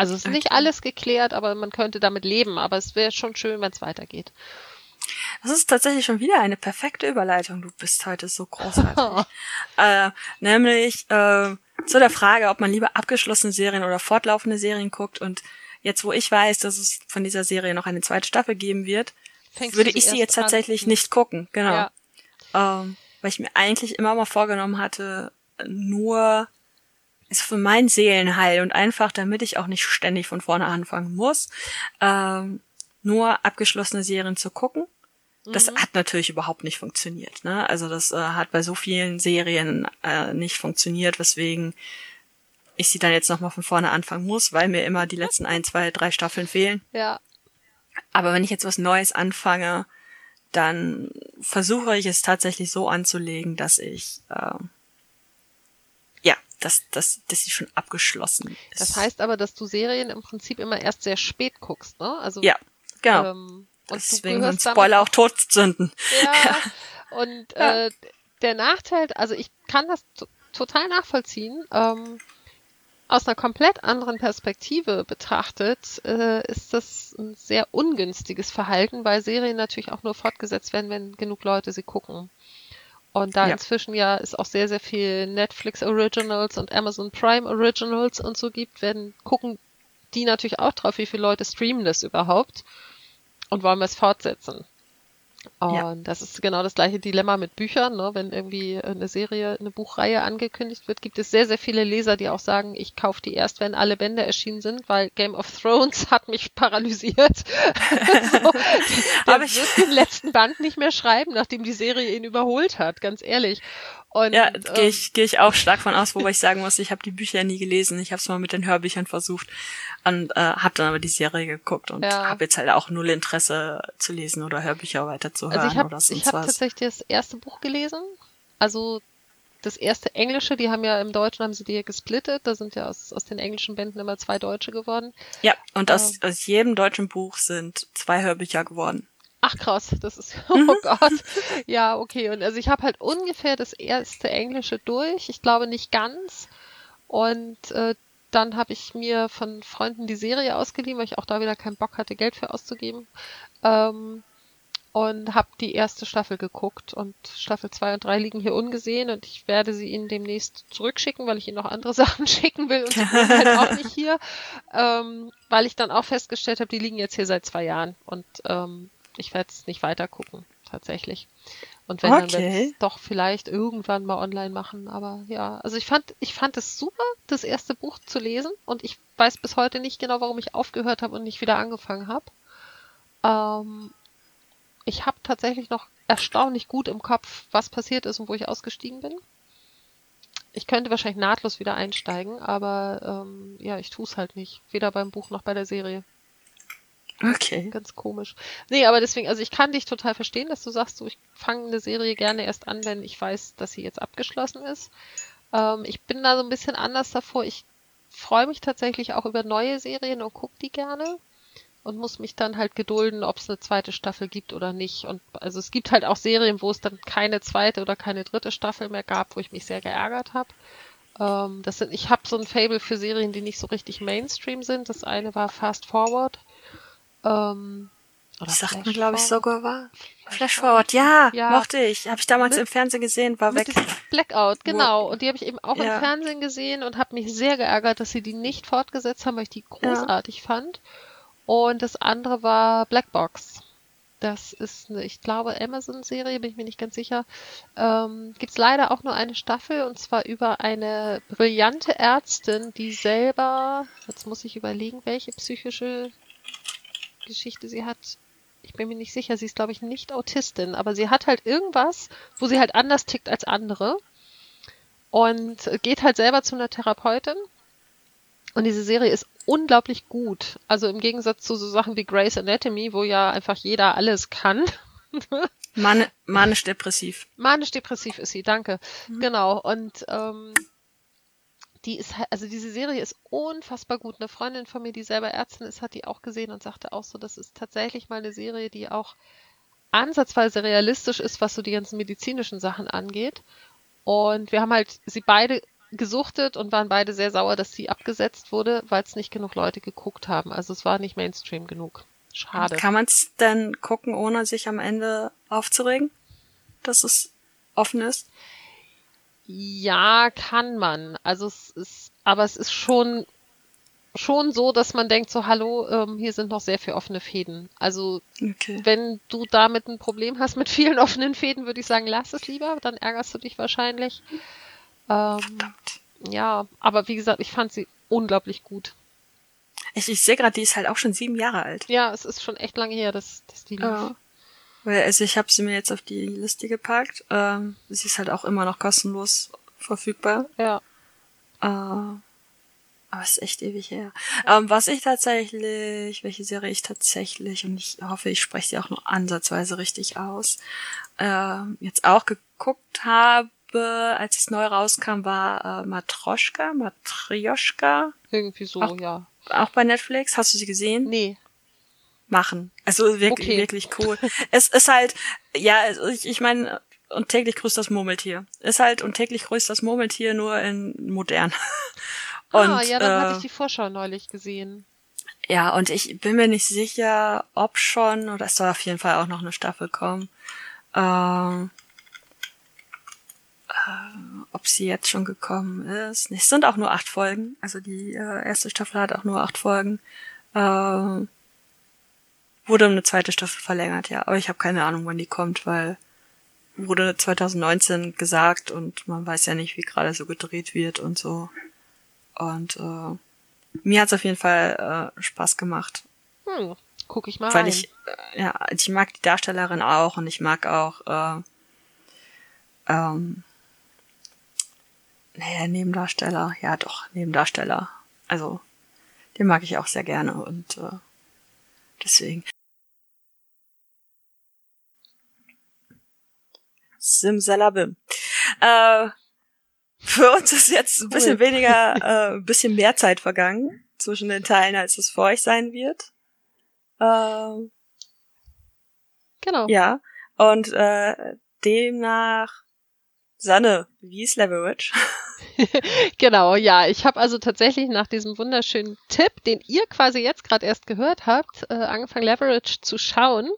Also es ist nicht Okay. alles geklärt, aber man könnte damit leben. Aber es wäre schon schön, wenn es weitergeht. Das ist tatsächlich schon wieder eine perfekte Überleitung. Du bist heute so großartig. [laughs] äh, nämlich äh, zu der Frage, ob man lieber abgeschlossene Serien oder fortlaufende Serien guckt. Und jetzt, wo ich weiß, dass es von dieser Serie noch eine zweite Staffel geben wird, Fängst würde ich sie jetzt an? tatsächlich nicht gucken. Genau. Ja. Ähm, weil ich mir eigentlich immer mal vorgenommen hatte, nur ist für mein Seelenheil und einfach, damit ich auch nicht ständig von vorne anfangen muss, ähm, nur abgeschlossene Serien zu gucken. Das hat natürlich überhaupt nicht funktioniert. Ne? Also das äh, hat bei so vielen Serien äh, nicht funktioniert, weswegen ich sie dann jetzt nochmal von vorne anfangen muss, weil mir immer die letzten ein, zwei, drei Staffeln fehlen. Ja. Aber wenn ich jetzt was Neues anfange, dann versuche ich es tatsächlich so anzulegen, dass ich ja, dass, dass, dass sie schon abgeschlossen ist. Das heißt aber, dass du Serien im Prinzip immer erst sehr spät guckst, ne? Also ja, genau. ähm, und Deswegen du sind Spoiler auch Todsünden. Ja, [laughs] und Ja. Äh, der Nachteil, also ich kann das total nachvollziehen. Ähm, aus einer komplett anderen Perspektive betrachtet, äh, ist das ein sehr ungünstiges Verhalten, weil Serien natürlich auch nur fortgesetzt werden, wenn genug Leute sie gucken. Und da Ja. inzwischen ja es auch sehr, sehr viel Netflix Originals und Amazon Prime Originals und so gibt, werden gucken die natürlich auch drauf, wie viele Leute streamen das überhaupt und wollen wir es fortsetzen. Und ja. das ist genau das gleiche Dilemma mit Büchern. Ne? Wenn irgendwie eine Serie, eine Buchreihe angekündigt wird, gibt es sehr, sehr viele Leser, die auch sagen, ich kaufe die erst, wenn alle Bände erschienen sind, weil Game of Thrones [laughs] hat mich paralysiert. [laughs] so, [laughs] Aber ich wird den letzten Band nicht mehr schreiben, nachdem die Serie ihn überholt hat, ganz ehrlich. Und, ja, ähm, gehe ich, geh ich auch stark von aus, wobei ich sagen muss, ich habe die Bücher nie gelesen. Ich habe es mal mit den Hörbüchern versucht und äh, habe dann aber die Serie geguckt und ja. habe jetzt halt auch null Interesse zu lesen oder Hörbücher weiterzuhören also ich hab, oder sonst Ich habe tatsächlich das erste Buch gelesen, also das erste Englische, die haben ja im Deutschen haben sie die ja gesplittet, da sind ja aus, aus den englischen Bänden immer zwei Deutsche geworden. Ja, und aus, ähm, aus jedem deutschen Buch sind zwei Hörbücher geworden. Ach krass, das ist, [laughs] oh mhm. Gott. Ja, okay. Und also ich habe halt ungefähr das erste Englische durch. Ich glaube nicht ganz. Und äh, dann habe ich mir von Freunden die Serie ausgeliehen, weil ich auch da wieder keinen Bock hatte, Geld für auszugeben. Ähm, und habe die erste Staffel geguckt. Und Staffel 2 und 3 liegen hier ungesehen. Und ich werde sie Ihnen demnächst zurückschicken, weil ich Ihnen noch andere [laughs] Sachen schicken will. Und sie sind halt [laughs] auch nicht hier, ähm, weil ich dann auch festgestellt habe, die liegen jetzt hier seit zwei Jahren. Und ähm, ich werde es nicht weiter gucken, tatsächlich. Und wenn, okay. dann doch vielleicht irgendwann mal online machen. Aber ja, also ich fand, ich fand es super, das erste Buch zu lesen. Und ich weiß bis heute nicht genau, warum ich aufgehört habe und nicht wieder angefangen habe. Ähm, ich habe tatsächlich noch erstaunlich gut im Kopf, was passiert ist und wo ich ausgestiegen bin. Ich könnte wahrscheinlich nahtlos wieder einsteigen, aber ähm, ja, ich tue es halt nicht. Weder beim Buch noch bei der Serie. Okay. Ganz komisch. Nee, aber deswegen, also ich kann dich total verstehen, dass du sagst, so, ich fange eine Serie gerne erst an, wenn ich weiß, dass sie jetzt abgeschlossen ist. Ähm, ich bin da so ein bisschen anders davor. Ich freue mich tatsächlich auch über neue Serien und gucke die gerne und muss mich dann halt gedulden, ob es eine zweite Staffel gibt oder nicht. Und also es gibt halt auch Serien, wo es dann keine zweite oder keine dritte Staffel mehr gab, wo ich mich sehr geärgert habe. Ähm, das sind, ich habe so ein Fable für Serien, die nicht so richtig Mainstream sind. Das eine war Fast Forward. Ähm, oder sagt man, glaube ich, sogar war. Flash Forward, ja, ja, mochte ich. Habe ich damals mit, im Fernsehen gesehen, war weg. Blackout, genau. Und die habe ich eben auch ja. im Fernsehen gesehen und habe mich sehr geärgert, dass sie die nicht fortgesetzt haben, weil ich die großartig ja. fand. Und das andere war Blackbox. Das ist eine, ich glaube, Amazon-Serie, bin ich mir nicht ganz sicher. Ähm, Gibt es leider auch nur eine Staffel und zwar über eine brillante Ärztin, die selber, jetzt muss ich überlegen, welche psychische Geschichte sie hat. Ich bin mir nicht sicher, sie ist, glaube ich, nicht Autistin, aber sie hat halt irgendwas, wo sie halt anders tickt als andere und geht halt selber zu einer Therapeutin. Und diese Serie ist unglaublich gut. Also im Gegensatz zu so Sachen wie Grey's Anatomy, wo ja einfach jeder alles kann. Man Manisch-depressiv. Manisch-depressiv ist sie, danke. Mhm. Genau. Und ähm, die ist halt, also diese Serie ist unfassbar gut. Eine Freundin von mir, die selber Ärztin ist, hat die auch gesehen und sagte auch so, das ist tatsächlich mal eine Serie, die auch ansatzweise realistisch ist, was so die ganzen medizinischen Sachen angeht. Und wir haben halt sie beide gesuchtet und waren beide sehr sauer, dass sie abgesetzt wurde, weil es nicht genug Leute geguckt haben. Also es war nicht Mainstream genug. Schade. Kann man es denn gucken, ohne sich am Ende aufzuregen, dass es offen ist? Ja, kann man. Also es ist, aber es ist schon schon so, dass man denkt, so hallo, ähm, hier sind noch sehr viele offene Fäden. Also okay. wenn du damit ein Problem hast mit vielen [laughs] offenen Fäden, würde ich sagen, lass es lieber, dann ärgerst du dich wahrscheinlich. Ähm, ja, aber wie gesagt, ich fand sie unglaublich gut. Ich, ich sehe gerade, die ist halt auch schon sieben Jahre alt. Ja, es ist schon echt lange her, dass, dass die lief. Ja. Weil, also ich habe sie mir jetzt auf die Liste gepackt. Ähm, sie ist halt auch immer noch kostenlos verfügbar. Ja. Äh, aber es ist echt ewig her. Ähm, was ich tatsächlich, welche Serie ich tatsächlich, und ich hoffe, ich spreche sie auch nur ansatzweise richtig aus, äh, jetzt auch geguckt habe, als es neu rauskam, war äh, Matroschka, Matrioschka. Irgendwie so, auch, ja. Auch bei Netflix. Hast du sie gesehen? Nee machen. Also wirklich, okay. wirklich cool. es ist halt, ja, also ich, ich meine, und täglich grüßt das Murmeltier. Ist halt und täglich grüßt das Murmeltier nur in modern. und, ah, ja, dann äh, hatte ich die Vorschau neulich gesehen. Ja, und ich bin mir nicht sicher, ob schon, oder es soll auf jeden Fall auch noch eine Staffel kommen. Ähm, äh, ob sie jetzt schon gekommen ist. Es sind auch nur acht Folgen. Also die äh, erste Staffel hat auch nur acht Folgen. Äh, Wurde um eine zweite Staffel verlängert, ja. Aber ich habe keine Ahnung, wann die kommt, weil wurde 2019 gesagt und man weiß ja nicht, wie gerade so gedreht wird und so. Und äh, mir hat's auf jeden Fall äh, Spaß gemacht. Hm, guck ich mal Weil rein. ich, äh, ja, ich mag die Darstellerin auch und ich mag auch, äh, ähm, naja, Nebendarsteller, ja doch, Nebendarsteller. Also, den mag ich auch sehr gerne und äh, deswegen. Simsalabim. Äh, für uns ist jetzt ein bisschen Cool. weniger, [laughs] äh, ein bisschen mehr Zeit vergangen zwischen den Teilen, als es für euch sein wird. Ähm, genau. ja, und äh, demnach Sanne, wie ist Leverage? [laughs] Genau, ja. Ich habe also tatsächlich nach diesem wunderschönen Tipp, den ihr quasi jetzt gerade erst gehört habt, äh, angefangen Leverage zu schauen.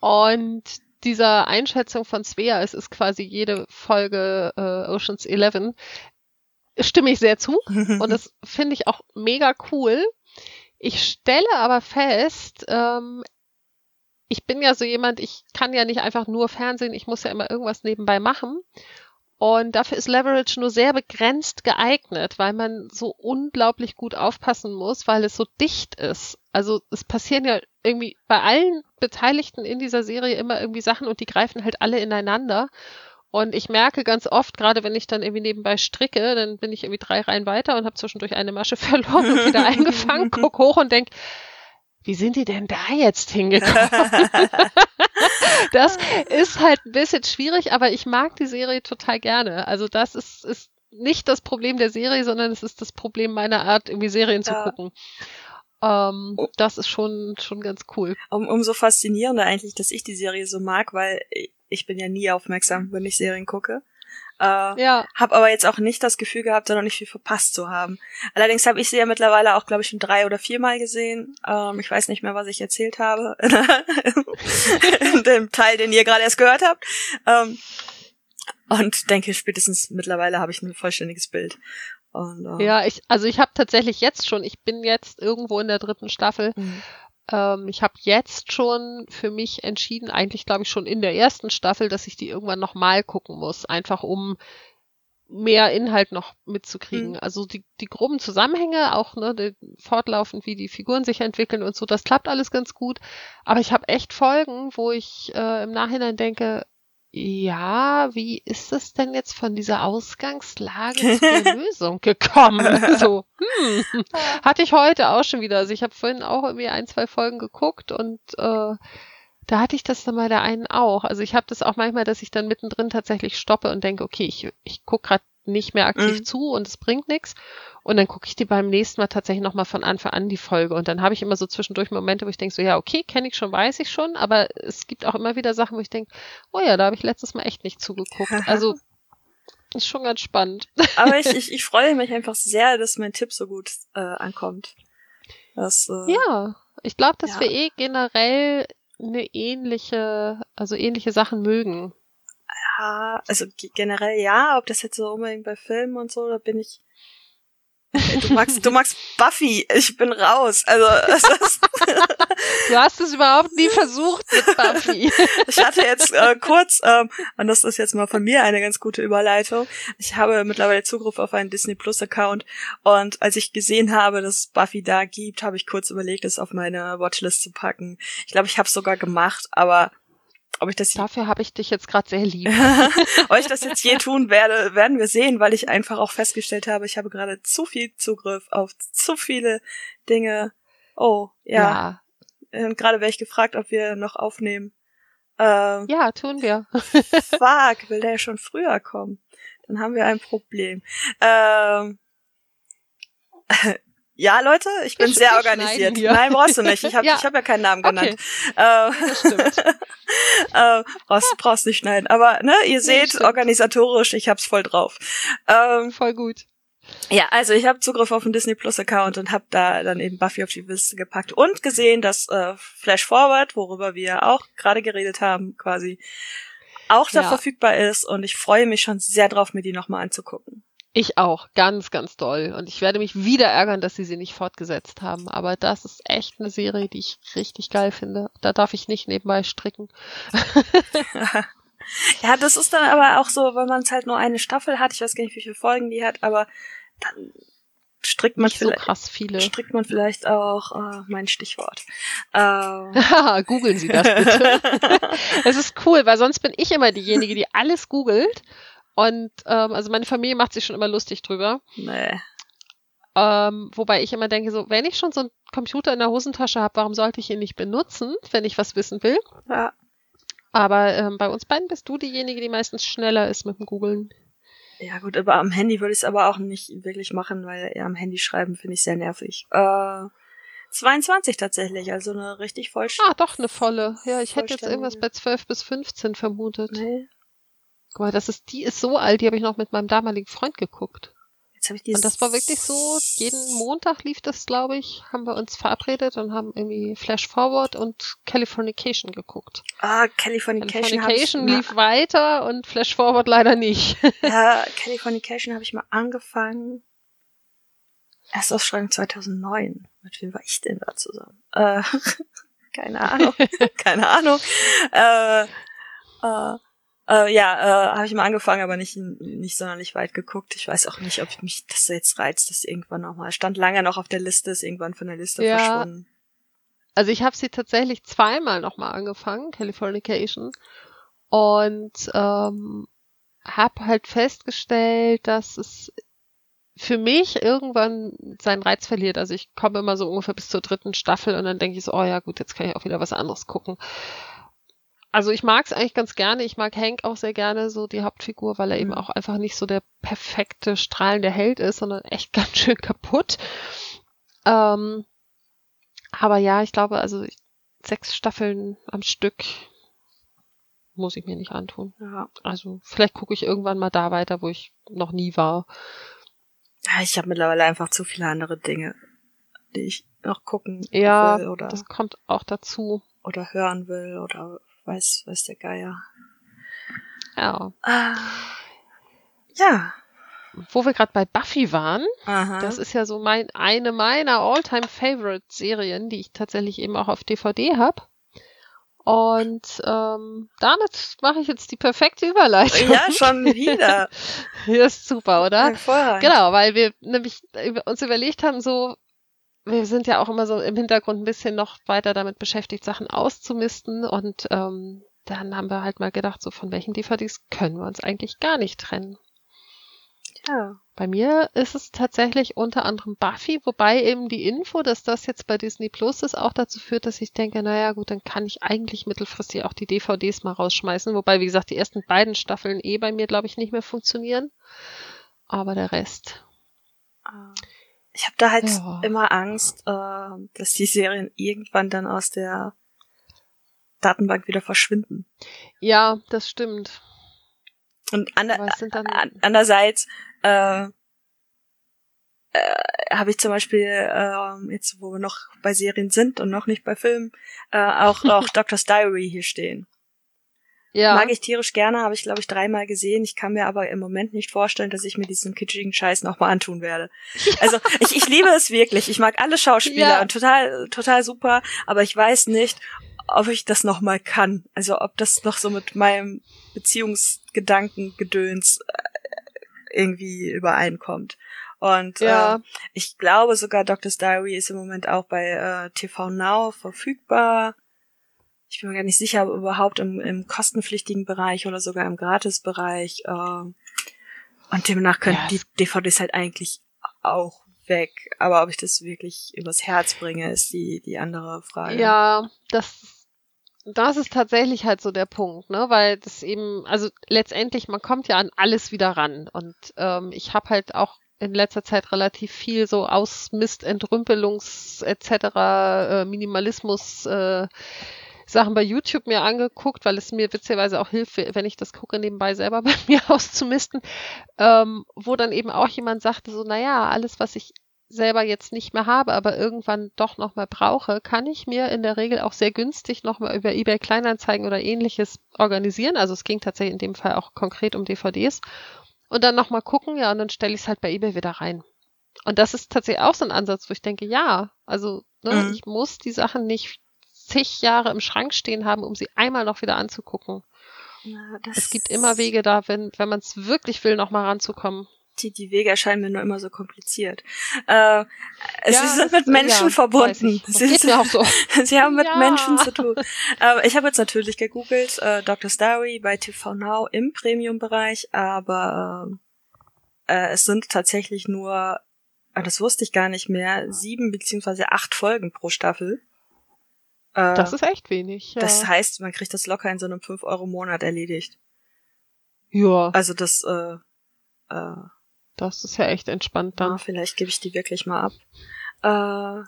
Und dieser Einschätzung von Svea, es ist quasi jede Folge äh, Oceans 11, stimme ich sehr zu. [laughs] Und das finde ich auch mega cool. Ich stelle aber fest, ähm, ich bin ja so jemand, ich kann ja nicht einfach nur Fernsehen, ich muss ja immer irgendwas nebenbei machen. Und dafür ist Leverage nur sehr begrenzt geeignet, weil man so unglaublich gut aufpassen muss, weil es so dicht ist. Also es passieren ja irgendwie bei allen Beteiligten in dieser Serie immer irgendwie Sachen und die greifen halt alle ineinander. Und ich merke ganz oft, gerade wenn ich dann irgendwie nebenbei stricke, dann bin ich irgendwie drei Reihen weiter und habe zwischendurch eine Masche [laughs] verloren und wieder eingefangen, [laughs] guck hoch und denk, wie sind die denn da jetzt hingekommen? [laughs] das ist halt ein bisschen schwierig, aber ich mag die Serie total gerne. Also das ist, ist nicht das Problem der Serie, sondern es ist das Problem meiner Art, irgendwie Serien zu Ja. gucken. Ähm, das ist schon, schon ganz cool. Um, umso faszinierender eigentlich, dass ich die Serie so mag, weil ich bin ja nie aufmerksam, wenn ich Serien gucke. Äh, Ja, Hab aber jetzt auch nicht das Gefühl gehabt, da noch nicht viel verpasst zu haben. Allerdings habe ich sie ja mittlerweile auch, glaube ich, schon drei oder viermal gesehen. Ähm, ich weiß nicht mehr, was ich erzählt habe. [laughs] In dem Teil, den ihr gerade erst gehört habt. Ähm, und denke, spätestens mittlerweile habe ich ein vollständiges Bild. Und, äh, ja, ich, also ich habe tatsächlich jetzt schon, ich bin jetzt irgendwo in der dritten Staffel. Mhm. Ähm, ich habe jetzt schon für mich entschieden, eigentlich glaube ich schon in der ersten Staffel, dass ich die irgendwann nochmal gucken muss, einfach um mehr Inhalt noch mitzukriegen. Mhm. Also die, die groben Zusammenhänge, auch ne, die, fortlaufend, wie die Figuren sich entwickeln und so, das klappt alles ganz gut. Aber ich habe echt Folgen, wo ich äh, im Nachhinein denke, ja, wie ist es denn jetzt von dieser Ausgangslage [laughs] zu der Lösung gekommen? [laughs] so, hm, [laughs] hatte ich heute auch schon wieder. Also ich habe vorhin auch irgendwie ein, zwei Folgen geguckt und äh, da hatte ich das dann bei der einen auch. Also ich habe das auch manchmal, dass ich dann mittendrin tatsächlich stoppe und denke, okay, ich, ich gucke gerade nicht mehr aktiv Mhm. zu und es bringt nichts. Und dann gucke ich die beim nächsten Mal tatsächlich nochmal von Anfang an die Folge. Und dann habe ich immer so zwischendurch Momente, wo ich denke, so ja, okay, kenne ich schon, weiß ich schon, aber es gibt auch immer wieder Sachen, wo ich denke, oh ja, da habe ich letztes Mal echt nicht zugeguckt. [laughs] Also ist schon ganz spannend. Aber ich, [laughs] ich, ich freue mich einfach sehr, dass mein Tipp so gut äh, ankommt. Das, äh, Ja, ich glaube, dass Ja. wir eh generell eine ähnliche, also ähnliche Sachen mögen. Ja, also ge- generell ja, ob das jetzt so unbedingt bei Filmen und so, da bin ich. Du magst, du magst Buffy, ich bin raus. Also [laughs] Du hast es überhaupt nie versucht mit Buffy. [laughs] ich hatte jetzt äh, kurz, ähm, und das ist jetzt mal von mir eine ganz gute Überleitung. Ich habe mittlerweile Zugriff auf einen Disney Plus Account und als ich gesehen habe, dass es Buffy da gibt, habe ich kurz überlegt, es auf meine Watchlist zu packen. Ich glaube, ich habe es sogar gemacht, aber ob ich das Dafür habe ich dich jetzt gerade sehr lieb. [laughs] Ob ich das jetzt je tun werde, werden wir sehen, weil ich einfach auch festgestellt habe, ich habe gerade zu viel Zugriff auf zu viele Dinge. Oh, ja. Ähm, gerade werde ich gefragt, ob wir noch aufnehmen. Ähm, ja, tun wir. [laughs] fuck, will der ja schon früher kommen? Dann haben wir ein Problem. Ähm, ja, Leute, ich bin Wir sehr organisiert. hier. Nein, brauchst du nicht. Ich habe [laughs] Ja. ich hab ja keinen Namen Okay. genannt. Ähm, Das stimmt. [laughs] äh, brauchst, brauchst nicht schneiden. Aber ne, ihr seht, stimmt. organisatorisch, ich hab's voll drauf. Ähm, Voll gut. ja, also ich habe Zugriff auf den Disney Plus Account und habe da dann eben Buffy auf die Liste gepackt und gesehen, dass äh, Flash Forward, worüber wir auch gerade geredet haben, quasi auch da Ja. verfügbar ist und ich freue mich schon sehr drauf, mir die nochmal anzugucken. Ich auch, ganz, ganz doll. Und ich werde mich wieder ärgern, dass sie sie nicht fortgesetzt haben. Aber das ist echt eine Serie, die ich richtig geil finde. Da darf ich nicht nebenbei stricken. [laughs] ja, das ist dann aber auch so, wenn man es halt nur eine Staffel hat. Ich weiß gar nicht, wie viele Folgen die hat, aber dann strickt man nicht vielleicht so krass viele. strickt man vielleicht auch äh, mein Stichwort. Ähm. [laughs] Googeln Sie das bitte. [laughs] Es ist cool, weil sonst bin ich immer diejenige, die alles googelt und ähm, also meine Familie macht sich schon immer lustig drüber. Nee. Ähm, wobei ich immer denke, so, wenn ich schon so einen Computer in der Hosentasche habe, warum sollte ich ihn nicht benutzen, wenn ich was wissen will? Ja. Aber ähm, bei uns beiden bist du diejenige, die meistens schneller ist mit dem Googlen. Ja gut, aber am Handy würde ich es aber auch nicht wirklich machen, weil ja, am Handy schreiben finde ich sehr nervig. Äh, 22 tatsächlich, also eine richtig voll. Ah, doch, eine volle. Ja, ich hätte jetzt irgendwas bei 12 bis 15 vermutet. Nee. Guck mal, das ist, die ist so alt, die habe ich noch mit meinem damaligen Freund geguckt. Jetzt habe ich dieses Und das war wirklich so, jeden Montag lief das, glaube ich, haben wir uns verabredet und haben irgendwie Flash Forward und Californication geguckt. Ah, Californication, Californication lief weiter und Flash Forward leider nicht. [laughs] ja, Californication habe ich mal angefangen. Erst Ausschreibung 2009. Mit wem war ich denn da zusammen? Äh, [laughs] keine Ahnung. [laughs] keine Ahnung. Äh, äh, äh, ja, äh, habe ich mal angefangen, aber nicht, nicht sonderlich weit geguckt. Ich weiß auch nicht, ob mich das jetzt reizt, dass irgendwann nochmal. Stand lange noch auf der Liste, ist irgendwann von der Liste Ja. verschwunden. Also ich habe sie tatsächlich zweimal nochmal angefangen, Californication. Und ähm, habe halt festgestellt, dass es für mich irgendwann seinen Reiz verliert. Also ich komme immer so ungefähr bis zur dritten Staffel und dann denke ich so, oh ja gut, jetzt kann ich auch wieder was anderes gucken. Also ich mag es eigentlich ganz gerne. Ich mag Hank auch sehr gerne, so die Hauptfigur, weil er eben Mhm. auch einfach nicht so der perfekte, strahlende Held ist, sondern echt [laughs] ganz schön kaputt. Ähm, aber ja, ich glaube, also sechs Staffeln am Stück muss ich mir nicht antun. Ja. Also vielleicht gucke ich irgendwann mal da weiter, wo ich noch nie war. Ja, Ich habe mittlerweile einfach zu viele andere Dinge, die ich noch gucken Ja, will oder, das kommt auch dazu. oder hören will oder weiß, weiß der Geier. Ja. Ah, ja. Wo wir gerade bei Buffy waren, Aha. das ist ja so mein, eine meiner all-time favorite Serien, die ich tatsächlich eben auch auf DVD habe. Und ähm, damit mache ich jetzt die perfekte Überleitung. ja, schon wieder. [laughs] Das ist super, oder? Hervorragend. Genau, weil wir nämlich uns überlegt haben, so, wir sind ja auch immer so im Hintergrund ein bisschen noch weiter damit beschäftigt, Sachen auszumisten und ähm, dann haben wir halt mal gedacht, so von welchen DVDs können wir uns eigentlich gar nicht trennen. Ja. Bei mir ist es tatsächlich unter anderem Buffy, wobei eben die Info, dass das jetzt bei Disney Plus ist, auch dazu führt, dass ich denke, naja gut, dann kann ich eigentlich mittelfristig auch die DVDs mal rausschmeißen. Wobei, wie gesagt, die ersten beiden Staffeln eh bei mir, glaube ich, nicht mehr funktionieren. Aber der Rest. Äh, Ich habe da halt Ja. immer Angst, äh, dass die Serien irgendwann dann aus der Datenbank wieder verschwinden. Ja, das stimmt. Und ander an andererseits äh, äh, habe ich zum Beispiel äh, jetzt, wo wir noch bei Serien sind und noch nicht bei Filmen, äh, auch [laughs] auch Doctor's Diary hier stehen. Ja, Mag ich tierisch gerne, habe ich glaube ich dreimal gesehen. Ich kann mir aber im Moment nicht vorstellen, dass ich mir diesen kitschigen Scheiß nochmal antun werde. Also ich, ich liebe es wirklich. Ich mag alle Schauspieler Ja. und total total super, aber ich weiß nicht, ob ich das nochmal kann. Also ob das noch so mit meinem Beziehungsgedanken Gedöns äh, irgendwie übereinkommt. Und Ja. äh, ich glaube sogar Doctor's Diary ist im Moment auch bei äh, TV Now verfügbar. Ich bin mir gar nicht sicher, ob überhaupt im, im kostenpflichtigen Bereich oder sogar im Gratisbereich. Äh, und demnach könnten Ja, die DVDs halt eigentlich auch weg. Aber ob ich das wirklich übers Herz bringe, ist die, die andere Frage. Ja, das, das ist tatsächlich halt so der Punkt, ne? Weil das eben, also letztendlich, man kommt ja an alles wieder ran. Und ähm, ich habe halt auch in letzter Zeit relativ viel so Ausmist, Entrümpelungs etc., äh, Minimalismus äh, Sachen bei YouTube mir angeguckt, weil es mir witzigerweise auch hilft, wenn ich das gucke, nebenbei selber [laughs] bei mir auszumisten, ähm, wo dann eben auch jemand sagte, so, naja, alles, was ich selber jetzt nicht mehr habe, aber irgendwann doch nochmal brauche, kann ich mir in der Regel auch sehr günstig nochmal über eBay Kleinanzeigen oder ähnliches organisieren. Also es ging tatsächlich in dem Fall auch konkret um DVDs. und dann nochmal gucken, ja, und dann stelle ich es halt bei eBay wieder rein. Und das ist tatsächlich auch so ein Ansatz, wo ich denke, ja, also ne, mhm. ich muss die Sachen nicht zig Jahre im Schrank stehen haben, um sie einmal noch wieder anzugucken. Ja, es gibt immer Wege da, wenn, wenn man es wirklich will, nochmal ranzukommen. Die, die Wege erscheinen mir nur immer so kompliziert. Äh, ja, sie sind mit Menschen ja, verbunden. Sie, geht mir auch so. [laughs] sie haben mit ja. Menschen zu tun. Äh, ich habe jetzt natürlich gegoogelt, äh, Dr. Story bei TV Now im Premium-Bereich, aber äh, es sind tatsächlich nur, äh, das wusste ich gar nicht mehr, sieben beziehungsweise acht Folgen pro Staffel. Äh, das ist echt wenig. Ja. Das heißt, man kriegt das locker in so einem 5 Euro Monat erledigt. Ja. Also das, äh, äh, das ist ja echt entspannt dann. Ja, vielleicht gebe ich die wirklich mal ab. Äh,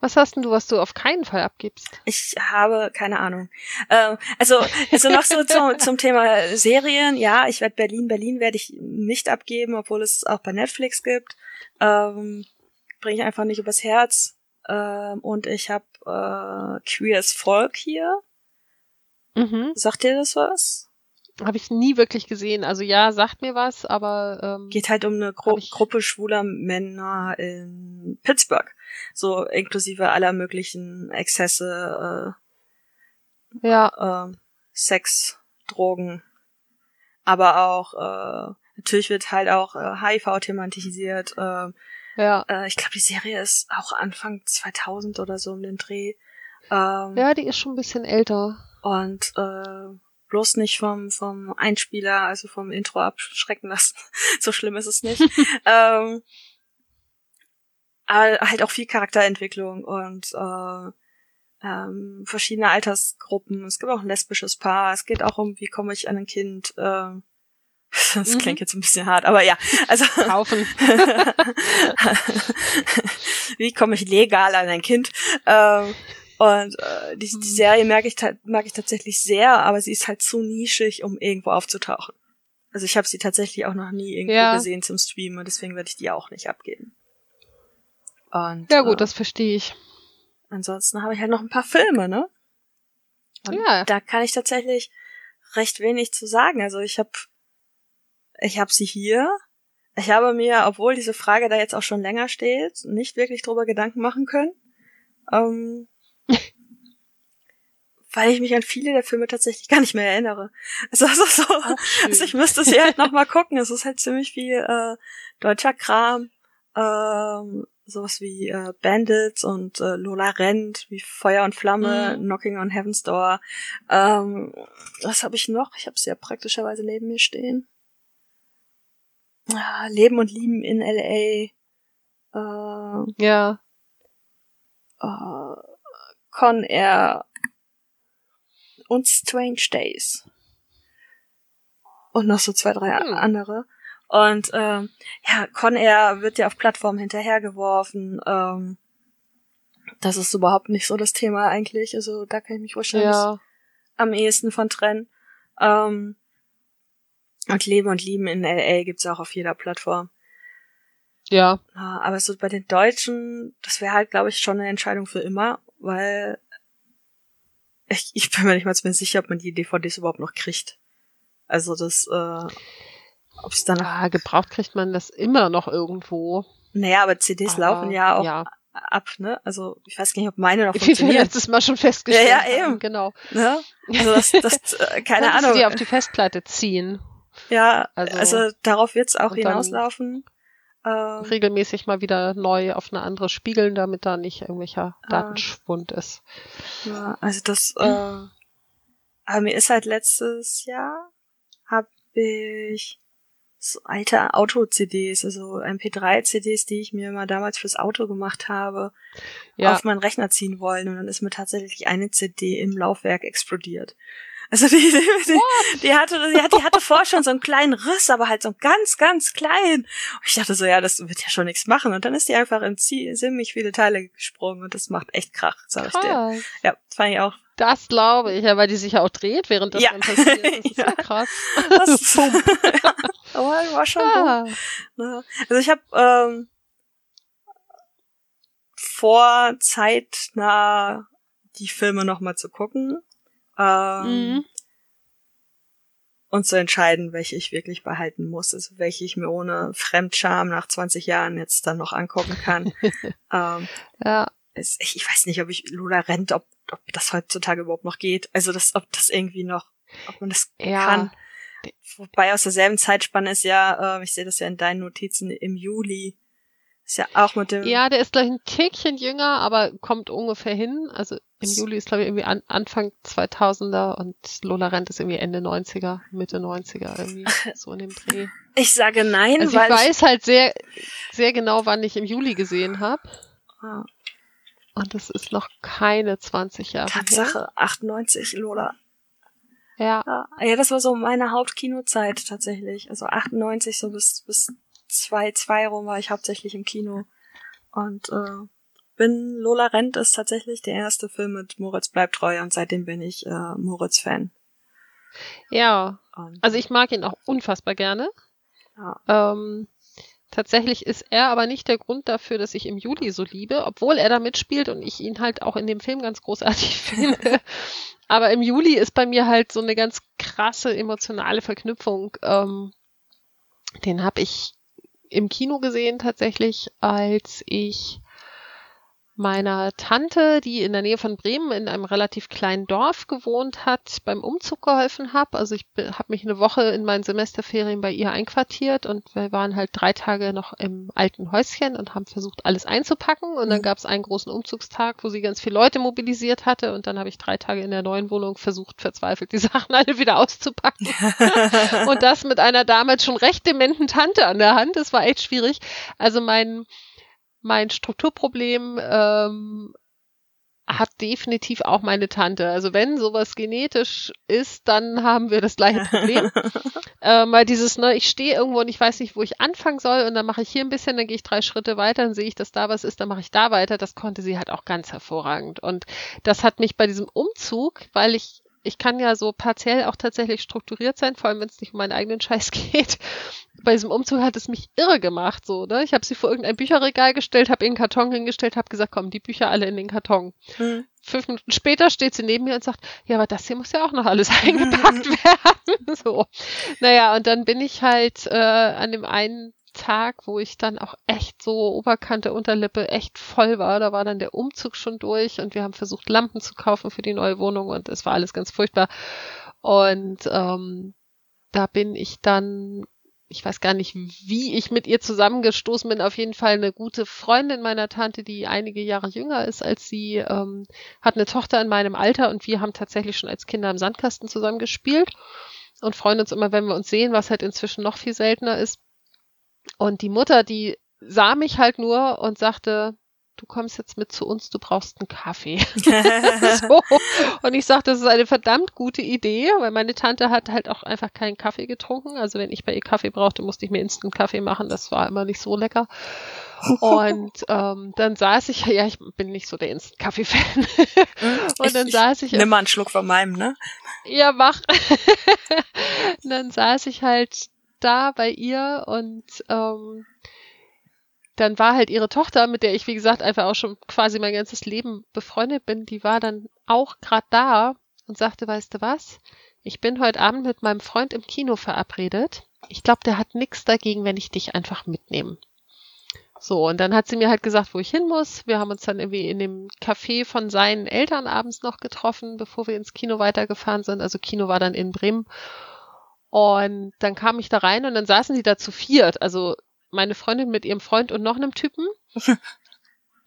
was hast denn du, was du auf keinen Fall abgibst? Ich habe keine Ahnung. Ähm, also, also noch so zum, [laughs] zum Thema Serien. Ja, ich werde Berlin, Berlin werde ich nicht abgeben, obwohl es auch bei Netflix gibt. Ähm, Bringe ich einfach nicht übers Herz. Ähm, und ich habe äh, Queer as Folk hier. Mhm. Sagt dir das was? Habe ich nie wirklich gesehen. Also ja, sagt mir was, aber ähm, geht halt um eine Gru Gruppe schwuler Männer in Pittsburgh, so inklusive aller möglichen Exzesse, äh, ja, äh, Sex, Drogen, aber auch äh, natürlich wird halt auch äh, HIV thematisiert. Äh, ja. Äh, ich glaube, die Serie ist auch Anfang 2000 oder so um den Dreh. Ähm, ja, die ist schon ein bisschen älter. Und äh, bloß nicht vom, vom Einspieler, also vom Intro abschrecken lassen. [laughs] so schlimm ist es nicht. [laughs] ähm, aber halt auch viel Charakterentwicklung und äh, ähm, verschiedene Altersgruppen. Es gibt auch ein lesbisches Paar. Es geht auch um, wie komme ich an ein Kind. Äh, [laughs] das mhm. klingt jetzt ein bisschen hart, aber ja. Also [laughs] kaufen. [laughs] wie komme ich legal an ein Kind? Ähm, und äh, die, die mhm. Serie mag ich, mag ich tatsächlich sehr, aber sie ist halt zu nischig, um irgendwo aufzutauchen. Also ich habe sie tatsächlich auch noch nie irgendwo ja. gesehen zum Streamen und deswegen werde ich die auch nicht abgeben. Und, ja gut, äh, das verstehe ich. Ansonsten habe ich halt noch ein paar Filme, ne? Und ja. da kann ich tatsächlich recht wenig zu sagen. Also ich habe ich habe sie hier. Ich habe mir, obwohl diese Frage da jetzt auch schon länger steht, nicht wirklich drüber Gedanken machen können. Ähm, [laughs] weil ich mich an viele der Filme tatsächlich gar nicht mehr erinnere. Also, also, so, also ich müsste sie halt nochmal gucken. Es ist halt ziemlich viel äh, deutscher Kram. Ähm, sowas wie äh, Bandits und äh, Lola rennt, wie Feuer und Flamme, mhm. Knocking on Heaven's Door. Ähm, was habe ich noch? Ich habe sie ja praktischerweise neben mir stehen. Ah, Leben und Lieben in L.A. Äh, ja. Äh, Con Air und Strange Days. Und noch so zwei, drei hm. andere. Und ähm, ja, Con Air wird ja auf Plattformen hinterhergeworfen. Ähm, das ist überhaupt nicht so das Thema eigentlich. Also da kann ich mich wahrscheinlich ja. am ehesten von trennen. Ähm, und Leben und Lieben in LA gibt's auch auf jeder Plattform. Ja. Aber so bei den Deutschen, das wäre halt, glaube ich, schon eine Entscheidung für immer, weil ich, ich bin mir nicht mal sicher, ob man die DVDs überhaupt noch kriegt. Also das, äh, ob es dann. Ah, gebraucht kriegt man das immer noch irgendwo. Naja, aber CDs aber, laufen ja auch ja. ab, ne? Also ich weiß gar nicht, ob meine noch [laughs] funktioniert. Wie wir letztes Mal schon festgestellt ja, ja, eben. genau. Ne? Also das, das äh, [laughs] keine Ahnung. die auf die Festplatte ziehen. Ja, also, also darauf wird's auch hinauslaufen. Ähm, regelmäßig mal wieder neu auf eine andere spiegeln, damit da nicht irgendwelcher ah. Datenschwund ist. Ja, also das, äh, aber mir ist halt letztes Jahr habe ich so alte Auto-CDs, also MP3-CDs, die ich mir mal damals fürs Auto gemacht habe, ja. auf meinen Rechner ziehen wollen und dann ist mir tatsächlich eine CD im Laufwerk explodiert. Also die, die, die, die hatte, die, die hatte vorher schon so einen kleinen Riss, aber halt so ganz, ganz klein. Und ich dachte so, ja, das wird ja schon nichts machen. Und dann ist die einfach in ziemlich viele Teile gesprungen und das macht echt Krach, sag ich dir. Ja, das fand ich auch. Das glaube ich, ja, weil die sich ja auch dreht, während das ja. dann passiert. Das ist [laughs] ja, ja krass. Das [laughs] ja, aber war schon ah. Also ich habe ähm, vor zeitnah die Filme nochmal zu gucken. Ähm, mhm. und zu entscheiden, welche ich wirklich behalten muss, also welche ich mir ohne Fremdscham nach 20 Jahren jetzt dann noch angucken kann. [laughs] ähm, ja. Es, ich, ich weiß nicht, ob ich Lola rennt, ob, ob das heutzutage überhaupt noch geht. Also das, ob das irgendwie noch, ob man das ja. kann. Wobei aus derselben Zeitspanne ist ja, äh, ich sehe das ja in deinen Notizen, im Juli ist ja auch mit dem. Ja, der ist gleich ein Tickchen jünger, aber kommt ungefähr hin. Also im Juli ist, glaube ich, irgendwie an, Anfang 2000er und Lola Rent ist irgendwie Ende 90er, Mitte 90er irgendwie, [laughs] so in dem Dreh. Ich sage nein, also weil. Ich weiß halt sehr, sehr genau, wann ich im Juli gesehen habe. Ah. Und es ist noch keine 20 Jahre. Tatsache, her. 98, Lola. Ja. ja. das war so meine Hauptkinozeit tatsächlich. Also 98 so bis, bis zwei, zwei rum war ich hauptsächlich im Kino. Und äh, bin Lola Rent ist tatsächlich der erste Film mit Moritz bleibt treu und seitdem bin ich äh, Moritz-Fan. Ja. Und, also ich mag ihn auch unfassbar gerne. Ja. Ähm, tatsächlich ist er aber nicht der Grund dafür, dass ich im Juli so liebe, obwohl er da mitspielt und ich ihn halt auch in dem Film ganz großartig [laughs] finde. aber im Juli ist bei mir halt so eine ganz krasse emotionale Verknüpfung. Ähm, den habe ich im Kino gesehen tatsächlich, als ich meiner Tante, die in der Nähe von Bremen in einem relativ kleinen Dorf gewohnt hat, beim Umzug geholfen habe. Also ich habe mich eine Woche in meinen Semesterferien bei ihr einquartiert und wir waren halt drei Tage noch im alten Häuschen und haben versucht, alles einzupacken. Und dann mhm. gab es einen großen Umzugstag, wo sie ganz viele Leute mobilisiert hatte. Und dann habe ich drei Tage in der neuen Wohnung versucht, verzweifelt die [laughs] Sachen alle wieder auszupacken. [laughs] und das mit einer damals schon recht dementen Tante an der Hand. Das war echt schwierig. Also mein mein Strukturproblem ähm, hat definitiv auch meine Tante. Also wenn sowas genetisch ist, dann haben wir das gleiche Problem. [laughs] ähm, weil dieses, ne, ich stehe irgendwo und ich weiß nicht, wo ich anfangen soll und dann mache ich hier ein bisschen, dann gehe ich drei Schritte weiter, dann sehe ich, dass da was ist, dann mache ich da weiter. Das konnte sie halt auch ganz hervorragend. Und das hat mich bei diesem Umzug, weil ich ich kann ja so partiell auch tatsächlich strukturiert sein, vor allem wenn es nicht um meinen eigenen Scheiß [laughs] geht. Bei diesem Umzug hat es mich irre gemacht, so, ne? Ich habe sie vor irgendein Bücherregal gestellt, habe ihren Karton hingestellt, habe gesagt, komm, die Bücher alle in den Karton. Mhm. Fünf Minuten später steht sie neben mir und sagt, ja, aber das hier muss ja auch noch alles eingepackt werden. [laughs] so. Naja, und dann bin ich halt äh, an dem einen Tag, wo ich dann auch echt so Oberkante, Unterlippe echt voll war. Da war dann der Umzug schon durch und wir haben versucht, Lampen zu kaufen für die neue Wohnung und es war alles ganz furchtbar. Und ähm, da bin ich dann, ich weiß gar nicht, wie ich mit ihr zusammengestoßen bin, auf jeden Fall eine gute Freundin meiner Tante, die einige Jahre jünger ist als sie, ähm, hat eine Tochter in meinem Alter und wir haben tatsächlich schon als Kinder im Sandkasten zusammen gespielt und freuen uns immer, wenn wir uns sehen, was halt inzwischen noch viel seltener ist. Und die Mutter, die sah mich halt nur und sagte, du kommst jetzt mit zu uns, du brauchst einen Kaffee. [laughs] [laughs] so. Und ich sagte, das ist eine verdammt gute Idee, weil meine Tante hat halt auch einfach keinen Kaffee getrunken. Also wenn ich bei ihr Kaffee brauchte, musste ich mir Instant Kaffee machen. Das war immer nicht so lecker. Und [laughs] ähm, dann saß ich, ja, ich bin nicht so der Instant Kaffee-Fan. und dann ich, saß ich. Nimm mal einen Schluck von meinem, ne? Ja, mach. und dann saß ich halt da bei ihr und ähm, dann war halt ihre Tochter, mit der ich, wie gesagt, einfach auch schon quasi mein ganzes Leben befreundet bin, die war dann auch gerade da und sagte, weißt du was? Ich bin heute Abend mit meinem Freund im Kino verabredet. Ich glaube, der hat nichts dagegen, wenn ich dich einfach mitnehme. So, und dann hat sie mir halt gesagt, wo ich hin muss. Wir haben uns dann irgendwie in dem Café von seinen Eltern abends noch getroffen, bevor wir ins Kino weitergefahren sind. Also Kino war dann in Bremen. Und dann kam ich da rein und dann saßen die da zu viert. Also meine Freundin mit ihrem Freund und noch einem Typen. [laughs]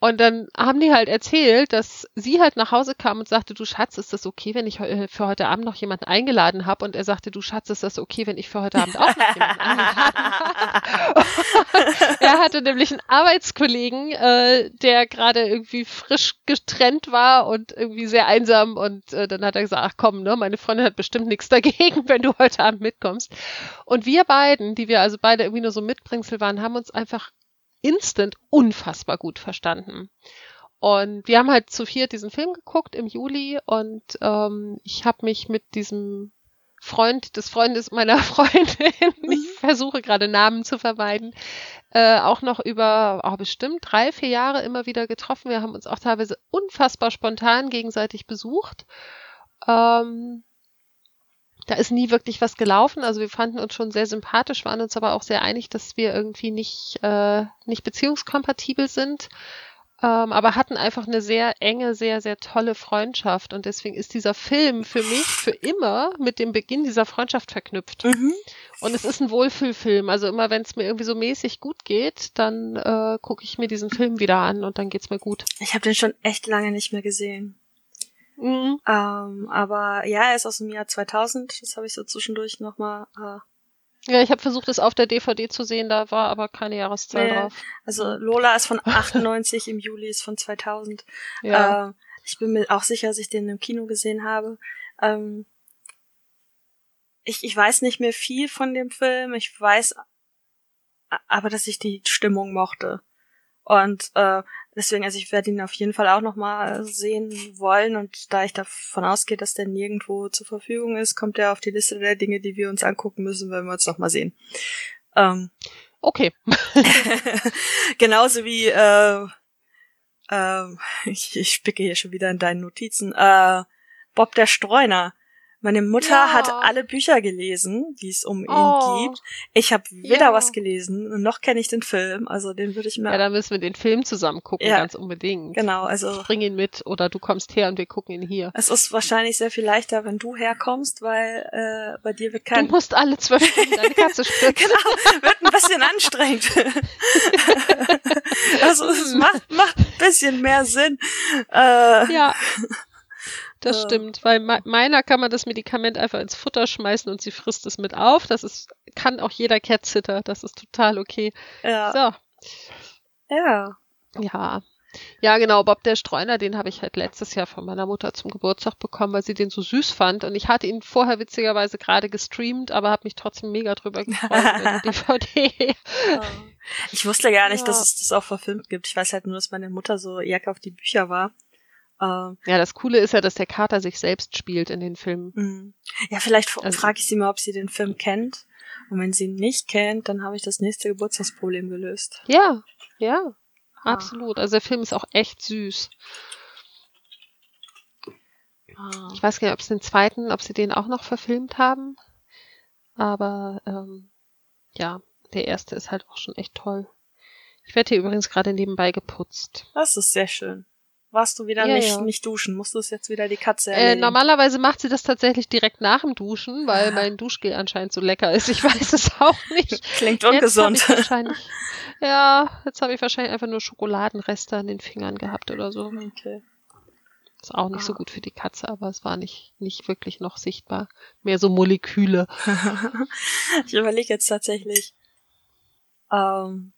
Und dann haben die halt erzählt, dass sie halt nach Hause kam und sagte, du Schatz, ist das okay, wenn ich für heute Abend noch jemanden eingeladen habe? Und er sagte, du Schatz, ist das okay, wenn ich für heute Abend auch noch jemanden eingeladen habe? [laughs] er hatte nämlich einen Arbeitskollegen, äh, der gerade irgendwie frisch getrennt war und irgendwie sehr einsam. Und äh, dann hat er gesagt, ach komm, ne, meine Freundin hat bestimmt nichts [laughs] dagegen, wenn du heute Abend mitkommst. Und wir beiden, die wir also beide irgendwie nur so Mitbringsel waren, haben uns einfach instant unfassbar gut verstanden. Und wir haben halt zu viert diesen Film geguckt im Juli und ähm, ich habe mich mit diesem Freund des Freundes meiner [laughs] Freundin, ich mhm. versuche gerade Namen zu vermeiden, äh, auch noch über oh, bestimmt drei, vier Jahre immer wieder getroffen. Wir haben uns auch teilweise unfassbar spontan gegenseitig besucht. Ähm, da ist nie wirklich was gelaufen. Also wir fanden uns schon sehr sympathisch, waren uns aber auch sehr einig, dass wir irgendwie nicht, äh, nicht beziehungskompatibel sind. Ähm, aber hatten einfach eine sehr enge, sehr, sehr tolle Freundschaft. Und deswegen ist dieser Film für mich für immer mit dem Beginn dieser Freundschaft verknüpft. Mhm. Und es ist ein Wohlfühlfilm. Also immer wenn es mir irgendwie so mäßig gut geht, dann äh, gucke ich mir diesen Film wieder an und dann geht's mir gut. Ich habe den schon echt lange nicht mehr gesehen. Mhm. Ähm, aber ja, er ist aus dem Jahr 2000. Das habe ich so zwischendurch nochmal äh, ja, ich habe versucht, es auf der DVD zu sehen, da war aber keine Jahreszahl nee, drauf. Also Lola ist von 98, im Juli ist von 2000. Ja. Äh, ich bin mir auch sicher, dass ich den im Kino gesehen habe. Ähm, ich, ich weiß nicht mehr viel von dem Film. Ich weiß aber, dass ich die Stimmung mochte. Und äh, deswegen, also ich werde ihn auf jeden Fall auch nochmal sehen wollen. Und da ich davon ausgehe, dass der nirgendwo zur Verfügung ist, kommt er auf die Liste der Dinge, die wir uns angucken müssen, wenn wir uns nochmal sehen. Ähm, okay. [laughs] genauso wie äh, äh, [laughs] ich, ich spicke hier schon wieder in deinen Notizen. Äh, Bob der Streuner. Meine Mutter ja. hat alle Bücher gelesen, die es um oh. ihn gibt. Ich habe weder ja. was gelesen und noch kenne ich den Film. Also den würde ich mir. Ja, da müssen wir den Film zusammen gucken, ja. ganz unbedingt. Genau, also. Ich bring ihn mit oder du kommst her und wir gucken ihn hier. Es ist wahrscheinlich sehr viel leichter, wenn du herkommst, weil äh, bei dir wird kein. Du musst alle zwölf Stunden deine Katze [laughs] spritzen. genau, wird ein bisschen anstrengend. [laughs] also es macht, macht ein bisschen mehr Sinn. Äh, ja. Das äh. stimmt, weil me meiner kann man das Medikament einfach ins Futter schmeißen und sie frisst es mit auf. Das ist, kann auch jeder Cat-Sitter. Das ist total okay. Ja. So. Ja. Ja. Ja, genau, Bob der Streuner, den habe ich halt letztes Jahr von meiner Mutter zum Geburtstag bekommen, weil sie den so süß fand. Und ich hatte ihn vorher witzigerweise gerade gestreamt, aber habe mich trotzdem mega drüber gefreut [laughs] DVD. Ich wusste gar nicht, ja. dass es das auch verfilmt gibt. Ich weiß halt nur, dass meine Mutter so Jacke auf die Bücher war. Ähm, ja, das Coole ist ja, dass der Kater sich selbst spielt in den Filmen. Mhm. Ja, vielleicht also, frage ich sie mal, ob sie den Film kennt. Und wenn sie ihn nicht kennt, dann habe ich das nächste Geburtstagsproblem gelöst. Ja, ja, ah. absolut. Also der Film ist auch echt süß. Ah. Ich weiß gar nicht, ob es den zweiten, ob sie den auch noch verfilmt haben. Aber ähm, ja, der erste ist halt auch schon echt toll. Ich werde hier übrigens gerade nebenbei geputzt. Das ist sehr schön warst du wieder ja, nicht, ja. nicht duschen? Musst du es jetzt wieder die Katze äh, erledigen? Äh, normalerweise macht sie das tatsächlich direkt nach dem Duschen, weil ah. mein Duschgel anscheinend so lecker ist. Ich [laughs] weiß es auch nicht. [laughs] Klingt ungesund. [laughs] Ja, jetzt habe ich wahrscheinlich einfach nur Schokoladenreste an den Fingern gehabt oder so. Okay. Ist auch nicht ah. so gut für die Katze, aber es war nicht, nicht wirklich noch sichtbar. Mehr so Moleküle. ich überlege jetzt tatsächlich, ähm,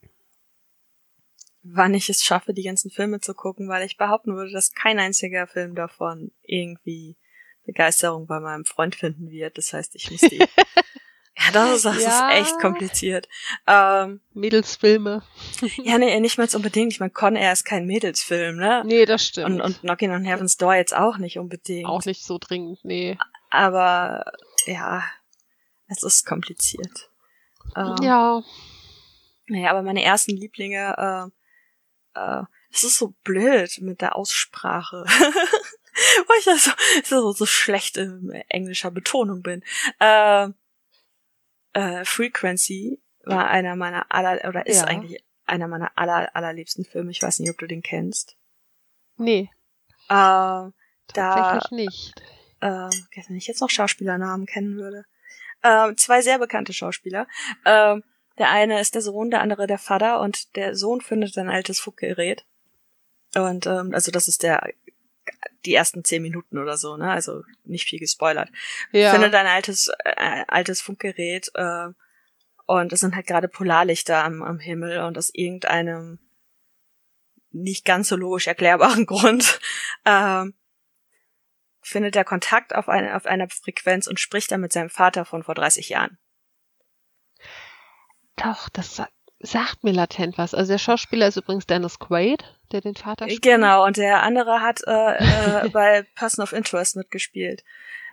wann ich es schaffe, die ganzen Filme zu gucken, weil ich behaupten würde, dass kein einziger Film davon irgendwie Begeisterung bei meinem Freund finden wird. Das heißt, ich muss die. [laughs] ja, das ist, das ja. ist echt kompliziert. Ähm, Mädelsfilme. ja, nee, nicht mal unbedingt. Ich meine, Con Air ist kein Mädelsfilm, ne? Nee, das stimmt. Und, und Knocking on Heaven's Door jetzt auch nicht unbedingt. Auch nicht so dringend, nee. Aber ja, es ist kompliziert. Ähm, ja. Naja, aber meine ersten Lieblinge, äh, äh, es ist so blöd mit der Aussprache. [laughs] Weil ich da so, so, so schlecht in englischer Betonung bin. Äh, äh, Frequency war einer meiner aller, oder ist ja. eigentlich einer meiner aller, allerliebsten Filme. Ich weiß nicht, ob du den kennst. Nee. Äh, Tatsächlich da, nicht. Äh, wenn ich jetzt noch Schauspielernamen kennen würde. Äh, zwei sehr bekannte Schauspieler. Äh, der eine ist der Sohn, der andere der Vater und der Sohn findet ein altes Funkgerät. Und ähm, also das ist der die ersten zehn Minuten oder so, ne? Also nicht viel gespoilert. Ja. Findet ein altes äh, altes Funkgerät äh, und es sind halt gerade Polarlichter am, am Himmel und aus irgendeinem nicht ganz so logisch erklärbaren [laughs] Grund äh, findet er Kontakt auf, eine, auf einer Frequenz und spricht dann mit seinem Vater von vor 30 Jahren. Doch, das sagt mir latent was. Also der Schauspieler ist übrigens Dennis Quaid, der den Vater spielt. Genau, und der andere hat äh, äh, [laughs] bei Person of Interest mitgespielt.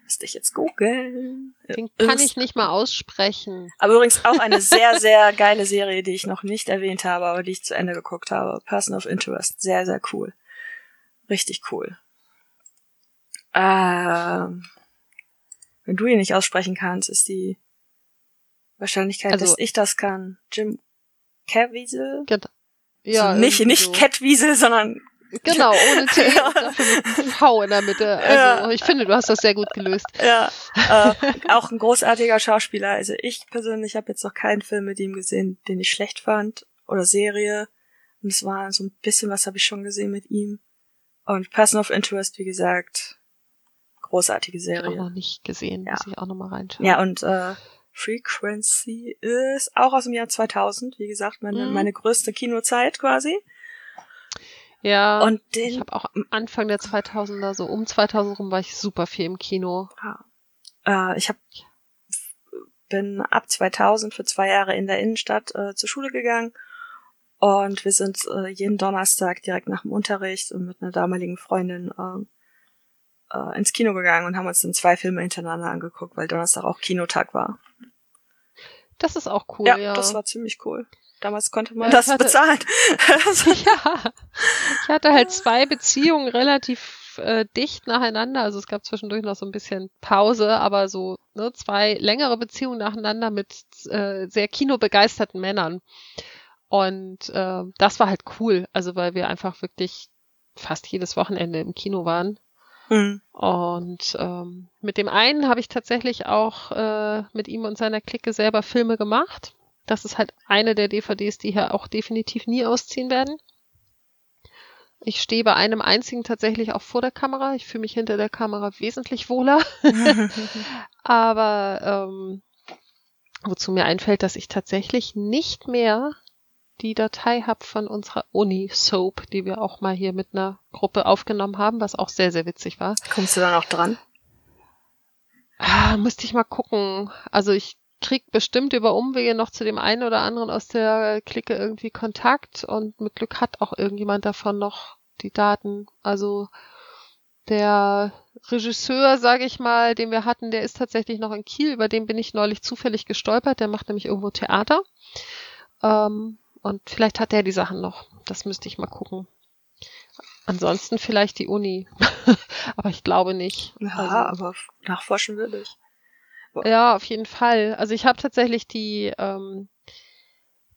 Müsste ich jetzt googeln. Den kann ich nicht mal aussprechen. Aber übrigens auch eine [laughs] sehr, sehr geile Serie, die ich noch nicht erwähnt habe, aber die ich zu Ende geguckt habe. Person of Interest. Sehr, sehr cool. Richtig cool. Ähm, wenn du ihn nicht aussprechen kannst, ist die Wahrscheinlichkeit, Also- dass ich das kann. Jim Caviezel? Genau. Ja, so, nicht, nicht so. Catwiesel, sondern Genau, [laughs] ohne T Ja. dafür mit V in der Mitte. Also Ja. ich finde, du hast das sehr gut gelöst. ja, äh, [laughs] auch ein großartiger Schauspieler. Also ich persönlich habe jetzt noch keinen Film mit ihm gesehen, den ich schlecht fand oder Serie. Und es war so ein bisschen was habe ich schon gesehen mit ihm. Und Person of Interest, wie gesagt, großartige Auch Serie. noch nicht gesehen, Ja. muss ich auch noch mal reinschauen. Ja, und äh, Frequency ist auch aus dem Jahr 2000, wie gesagt, meine, Mhm. meine größte Kinozeit quasi. ja Und ich den habe auch am Anfang der 2000er, so um 2000 rum, war ich super viel im Kino. äh, ich hab, bin ab 2000 für zwei Jahre in der Innenstadt äh, zur Schule gegangen und wir sind äh, jeden Donnerstag direkt nach dem Unterricht und mit einer damaligen Freundin äh, ins Kino gegangen und haben uns dann zwei Filme hintereinander angeguckt, weil Donnerstag auch Kinotag war. Das ist auch cool, ja, ja. das war ziemlich cool. Damals konnte man Ja, das hatte- bezahlen. [laughs] ja, ich hatte halt zwei Beziehungen relativ äh, dicht nacheinander. Also es gab zwischendurch noch so ein bisschen Pause, aber so ne, zwei längere Beziehungen nacheinander mit äh, sehr kinobegeisterten Männern. Und äh, das war halt cool, also weil wir einfach wirklich fast jedes Wochenende im Kino waren. Hm. Und ähm, mit dem einen habe ich tatsächlich auch äh, mit ihm und seiner Clique selber Filme gemacht. Das ist halt eine der DVDs, die hier auch definitiv nie ausziehen werden. Ich stehe bei einem einzigen tatsächlich auch vor der Kamera. Ich fühle mich hinter der Kamera wesentlich wohler. [laughs] Aber ähm, wozu mir einfällt, dass ich tatsächlich nicht mehr die Datei habe von unserer Uni-Soap, die wir auch mal hier mit einer Gruppe aufgenommen haben, was auch sehr, sehr witzig war. Kommst du dann auch dran? Ah, müsste ich mal gucken. Also ich krieg bestimmt über Umwege noch zu dem einen oder anderen aus der Clique irgendwie Kontakt und mit Glück hat auch irgendjemand davon noch die Daten. Also der Regisseur, sage ich mal, den wir hatten, der ist tatsächlich noch in Kiel, über den bin ich neulich zufällig gestolpert. Der macht nämlich irgendwo Theater. Ähm, und vielleicht hat der die Sachen noch. Das müsste ich mal gucken. Ansonsten vielleicht die Uni. [laughs] Aber ich glaube nicht. Ja, Also- aber nachforschen würde ich. ja, auf jeden Fall. Also ich habe tatsächlich die, ähm,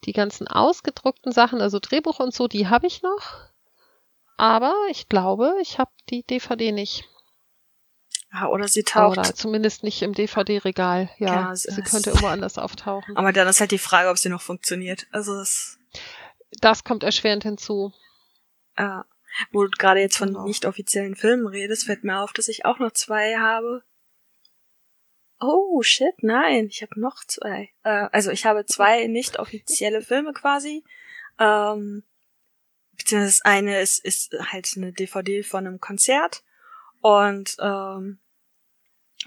die ganzen ausgedruckten Sachen, also Drehbuch und so, die habe ich noch. Aber ich glaube, ich habe die DVD nicht. Ja, oder sie taucht. Oder zumindest nicht im DVD-Regal. Ja, Ja, sie könnte irgendwo anders auftauchen. Aber dann ist halt die Frage, ob sie noch funktioniert. Also es, Das kommt erschwerend hinzu. äh, wo du gerade jetzt von Genau. nicht offiziellen Filmen redest, fällt mir auf, dass ich auch noch zwei habe. Oh shit, nein, ich habe noch zwei. Äh, also ich habe zwei [laughs] nicht offizielle Filme quasi. Ähm, beziehungsweise das eine ist, ist halt eine DVD von einem Konzert und ähm,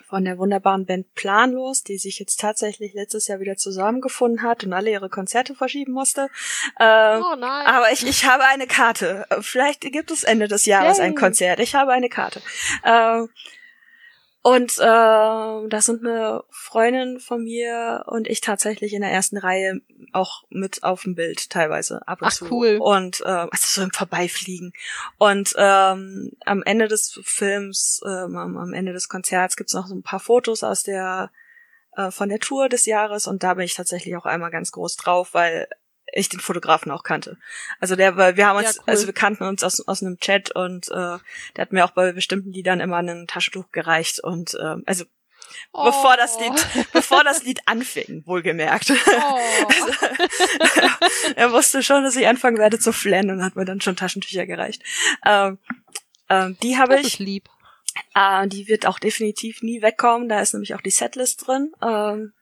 von der wunderbaren Band Planlos, die sich jetzt tatsächlich letztes Jahr wieder zusammengefunden hat und alle ihre Konzerte verschieben musste. Ähm, Oh nein. aber ich, ich habe eine Karte. Vielleicht gibt es Ende des Jahres ein Yay. Konzert. Ich habe eine Karte. Ähm, und äh, da sind eine Freundin von mir und ich tatsächlich in der ersten Reihe auch mit auf dem Bild teilweise ab und Ach, zu. cool. Und äh, also so im Vorbeifliegen. Und ähm, am Ende des Films, ähm, am, am Ende des Konzerts gibt's noch so ein paar Fotos aus der äh, von der Tour des Jahres und da bin ich tatsächlich auch einmal ganz groß drauf, weil ich den Fotografen auch kannte. Also der, wir haben uns, Ja, cool. also wir kannten uns aus, aus einem Chat und äh, der hat mir auch bei bestimmten Liedern immer ein Taschentuch gereicht und ähm, also oh. bevor das Lied, [laughs] bevor das Lied anfing, wohlgemerkt. Oh. [laughs] [laughs] er wusste schon, dass ich anfangen werde zu flennen und hat mir dann schon Taschentücher gereicht. Ähm, ähm, die habe ich ist lieb. äh, die wird auch definitiv nie wegkommen. Da ist nämlich auch die Setlist drin. Ähm,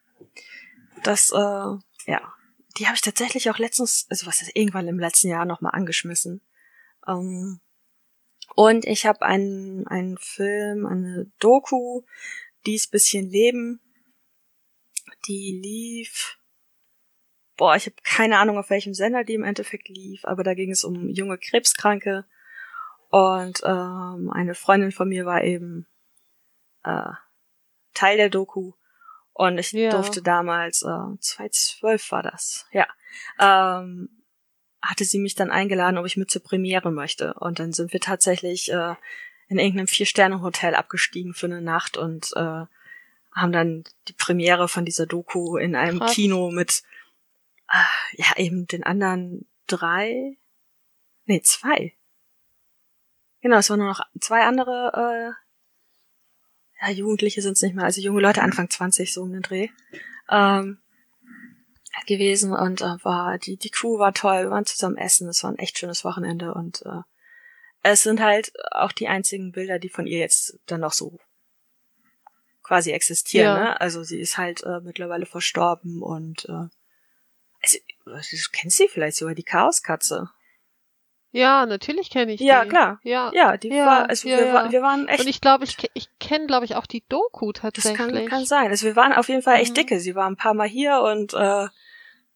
das, äh, ja, die habe ich tatsächlich auch letztens, also was ist irgendwann im letzten Jahr nochmal angeschmissen. Ähm, und ich habe einen, einen Film, eine Doku, dies bisschen Leben. Die lief. Boah, ich habe keine Ahnung, auf welchem Sender die im Endeffekt lief, aber da ging es um junge Krebskranke. Und ähm, eine Freundin von mir war eben äh, Teil der Doku. Und ich Ja. durfte damals, äh, 2012 war das, ja, ähm, hatte sie mich dann eingeladen, ob ich mit zur Premiere möchte. Und dann sind wir tatsächlich äh, in irgendeinem Vier-Sterne-Hotel abgestiegen für eine Nacht und äh, haben dann die Premiere von dieser Doku in einem Krass. Kino mit, äh, ja, eben den anderen drei, nee, zwei. Genau, es waren nur noch zwei andere, äh, ja, Jugendliche sind es nicht mehr, also junge Leute, Anfang 20, so um den Dreh, ähm, gewesen und äh, war, die, die Crew war toll, wir waren zusammen essen, es war ein echt schönes Wochenende und äh, es sind halt auch die einzigen Bilder, die von ihr jetzt dann noch so quasi existieren, Ja. ne? Also sie ist halt äh, mittlerweile verstorben und äh, also, du kennst sie vielleicht sogar, die Chaoskatze. Ja, natürlich kenne ich Ja, die. klar. Ja. Ja, die Ja, war, also ja, wir, ja. War, wir waren echt Und ich glaube, ich, ich kenne, glaube ich, auch die Doku Das tatsächlich. kann, kann sein. Also wir waren auf jeden Fall echt Mhm. dicke. Sie war ein paar Mal hier und äh,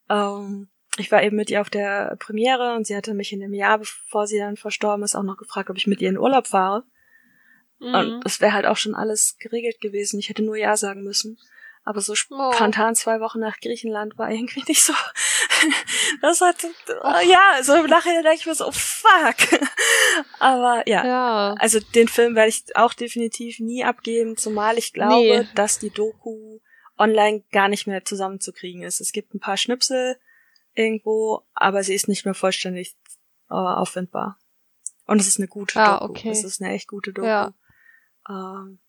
ähm, ich war eben mit ihr auf der Premiere und sie hatte mich in dem Jahr, bevor sie dann verstorben ist, auch noch gefragt, ob ich mit ihr in Urlaub fahre. Mhm. Und das wäre halt auch schon alles geregelt gewesen. Ich hätte nur Ja sagen müssen. Aber so Oh. spontan zwei Wochen nach Griechenland war irgendwie nicht so. [laughs] Das hat äh, ja, so im Nachhinein denke ich mir so, oh, fuck. [laughs] Aber ja, Ja. also den Film werde ich auch definitiv nie abgeben, zumal ich glaube, Nee. dass die Doku online gar nicht mehr zusammenzukriegen ist. Es gibt ein paar Schnipsel irgendwo, aber sie ist nicht mehr vollständig äh, auffindbar. Und es ist eine gute Ah, Doku. okay. Es ist eine echt gute Doku. Ja. Ähm,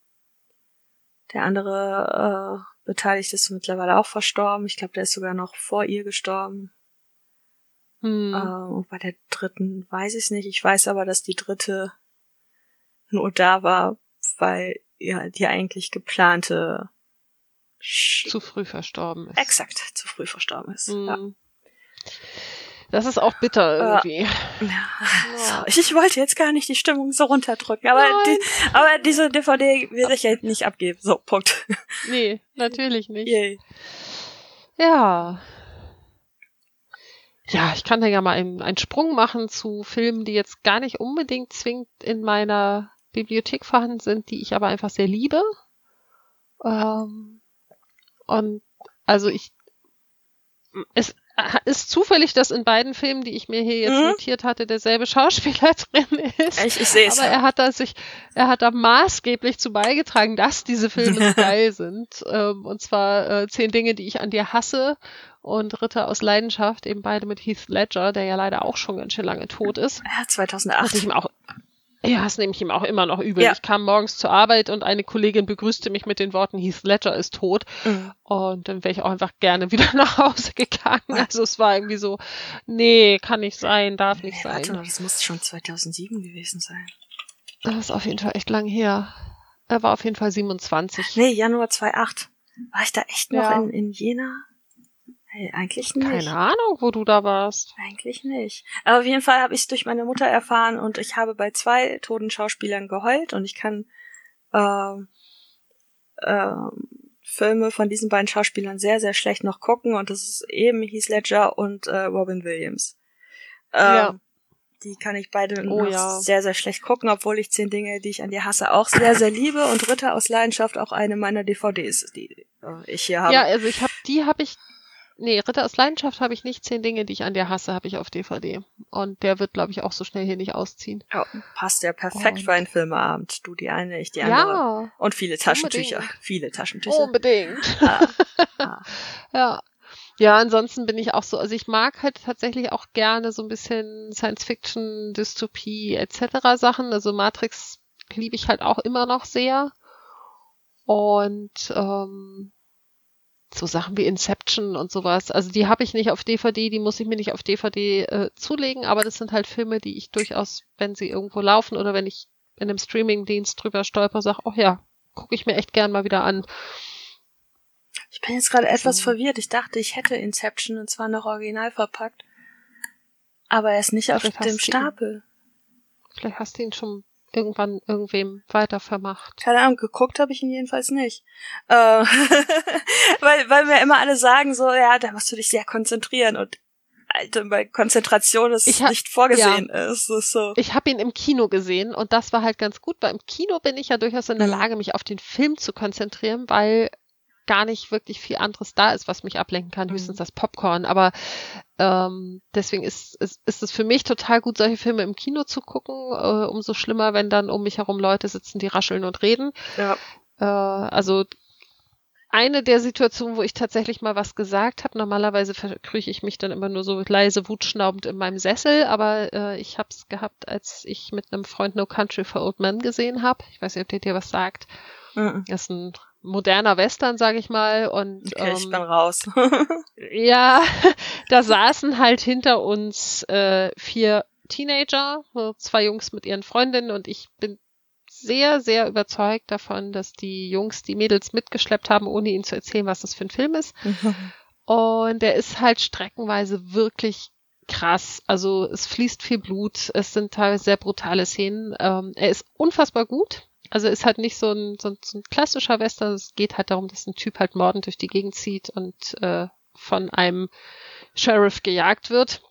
der andere äh, Beteiligte ist mittlerweile auch verstorben. Ich glaube, der ist sogar noch vor ihr gestorben. Hm. Ähm, und bei der dritten weiß ich es nicht. Ich weiß aber, dass die dritte nur da war, weil ja die eigentlich geplante Sch zu früh verstorben ist. exakt zu früh verstorben ist. Ja. Das ist auch bitter Ja. irgendwie. Ja. So, ich, wollte jetzt gar nicht die Stimmung so runterdrücken, aber, die, aber diese DVD will ich jetzt nicht abgeben. So, Punkt. Nee, natürlich nicht. Yay. Ja. Ja, ich kann da ja mal einen, einen Sprung machen zu Filmen, die jetzt gar nicht unbedingt zwingend in meiner Bibliothek vorhanden sind, die ich aber einfach sehr liebe. Ähm, und also ich, es ist zufällig, dass in beiden Filmen, die ich mir hier jetzt Mhm. notiert hatte, derselbe Schauspieler [laughs] drin ist. Ich, ich sehe es. Aber er hat da sich, er hat da maßgeblich zu beigetragen, dass diese Filme so [laughs] geil sind. Ähm, und zwar äh, zehn Dinge, die ich an dir hasse und Ritter aus Leidenschaft, eben beide mit Heath Ledger, der ja leider auch schon ganz schön lange tot ist. Ja, Was 2008. ich ihm auch, ja, das nehme ich ihm auch immer noch übel. Ja. Ich kam morgens zur Arbeit und eine Kollegin begrüßte mich mit den Worten, Heath Ledger ist tot. Mhm. Und dann wäre ich auch einfach gerne wieder [laughs] nach Hause gegangen. Also es war irgendwie so, nee, kann nicht sein, darf nicht Nee, warte sein. mal, das muss schon 2007 gewesen sein. Das ist auf jeden Fall echt lang her. Er war auf jeden Fall 27. Nee, Januar 2008. War ich da echt noch Ja. in, in Jena? Eigentlich nicht. Keine Ahnung, wo du da warst. Eigentlich nicht. Aber auf jeden Fall habe ich es durch meine Mutter erfahren und ich habe bei zwei toten Schauspielern geheult und ich kann ähm, ähm, Filme von diesen beiden Schauspielern sehr, sehr schlecht noch gucken und das ist eben Heath Ledger und äh, Robin Williams. Ähm, Ja. Die kann ich beide Oh noch ja. sehr, sehr schlecht gucken, obwohl ich zehn Dinge, die ich an dir hasse, auch sehr, sehr liebe und Ritter aus Leidenschaft auch eine meiner DVDs, die äh, ich hier habe. Ja, also ich habe die habe ich Nee, Ritter aus Leidenschaft habe ich nicht. Zehn Dinge, die ich an dir hasse, habe ich auf DVD. Und der wird, glaube ich, auch so schnell hier nicht ausziehen. Ja, passt ja perfekt Und- für einen Filmeabend. Du die eine, ich die andere. Ja, Und viele Taschentücher. Unbedingt. Viele Taschentücher. unbedingt. Ah, ah. [laughs] Ja. Ja, ansonsten bin ich auch so, also ich mag halt tatsächlich auch gerne so ein bisschen Science-Fiction, Dystopie etc. Sachen. Also Matrix liebe ich halt auch immer noch sehr. Und ähm, so Sachen wie Inception und sowas. Also die habe ich nicht auf DVD, die muss ich mir nicht auf DVD äh, zulegen, aber das sind halt Filme, die ich durchaus, wenn sie irgendwo laufen oder wenn ich in einem Streamingdienst drüber stolper, sage, oh ja, gucke ich mir echt gern mal wieder an. Ich bin jetzt gerade etwas So. verwirrt. Ich dachte, ich hätte Inception und zwar noch original verpackt. Aber er ist nicht auf Vielleicht dem du ihn. Stapel. Vielleicht hast du ihn schon irgendwann irgendwem weitervermacht. Keine Ahnung, geguckt habe ich ihn jedenfalls nicht. Äh, [laughs] weil, weil mir immer alle sagen so, ja, da musst du dich sehr konzentrieren und Alter, bei Konzentration ist Ich hab- nicht vorgesehen ist. Das ist so. Ich habe ihn im Kino gesehen und das war halt ganz gut, weil im Kino bin ich ja durchaus in der Mhm. Lage, mich auf den Film zu konzentrieren, weil gar nicht wirklich viel anderes da ist, was mich ablenken kann, Mhm. höchstens das Popcorn. Aber ähm, deswegen ist, ist, ist es für mich total gut, solche Filme im Kino zu gucken. Äh, umso schlimmer, wenn dann um mich herum Leute sitzen, die rascheln und reden. Ja. Äh, also eine der Situationen, wo ich tatsächlich mal was gesagt habe. Normalerweise verkrüche ich mich dann immer nur so leise wutschnaubend in meinem Sessel, aber äh, ich habe es gehabt, als ich mit einem Freund No Country for Old Men gesehen habe. Ich weiß nicht, ob der dir was sagt. Mhm. Das ist ein moderner Western, sag ich mal. Und okay, ähm, ich bin raus. [laughs] ja, [laughs] da saßen halt hinter uns äh, vier Teenager, zwei Jungs mit ihren Freundinnen und ich bin sehr, sehr überzeugt davon, dass die Jungs die Mädels mitgeschleppt haben, ohne ihnen zu erzählen, was das für ein Film ist. [laughs] Und der ist halt streckenweise wirklich krass. Also es fließt viel Blut, es sind teilweise sehr brutale Szenen. Ähm, er ist unfassbar gut. Also ist halt nicht so ein, so ein, so ein klassischer Western. Es geht halt darum, dass ein Typ halt mordend durch die Gegend zieht und äh, von einem Sheriff gejagt wird.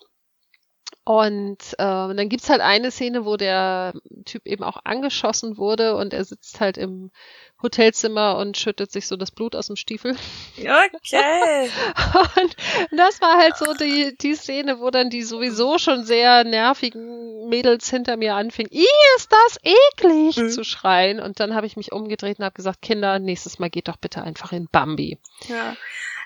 Und äh, dann gibt's halt eine Szene, wo der Typ eben auch angeschossen wurde und er sitzt halt im Hotelzimmer und schüttet sich so das Blut aus dem Stiefel. Okay. [laughs] und das war halt so die, die Szene, wo dann die sowieso schon sehr nervigen Mädels hinter mir anfingen, Ih, ist das eklig mhm. zu schreien. Und dann habe ich mich umgedreht und habe gesagt, Kinder, nächstes Mal geht doch bitte einfach in Bambi. Ja.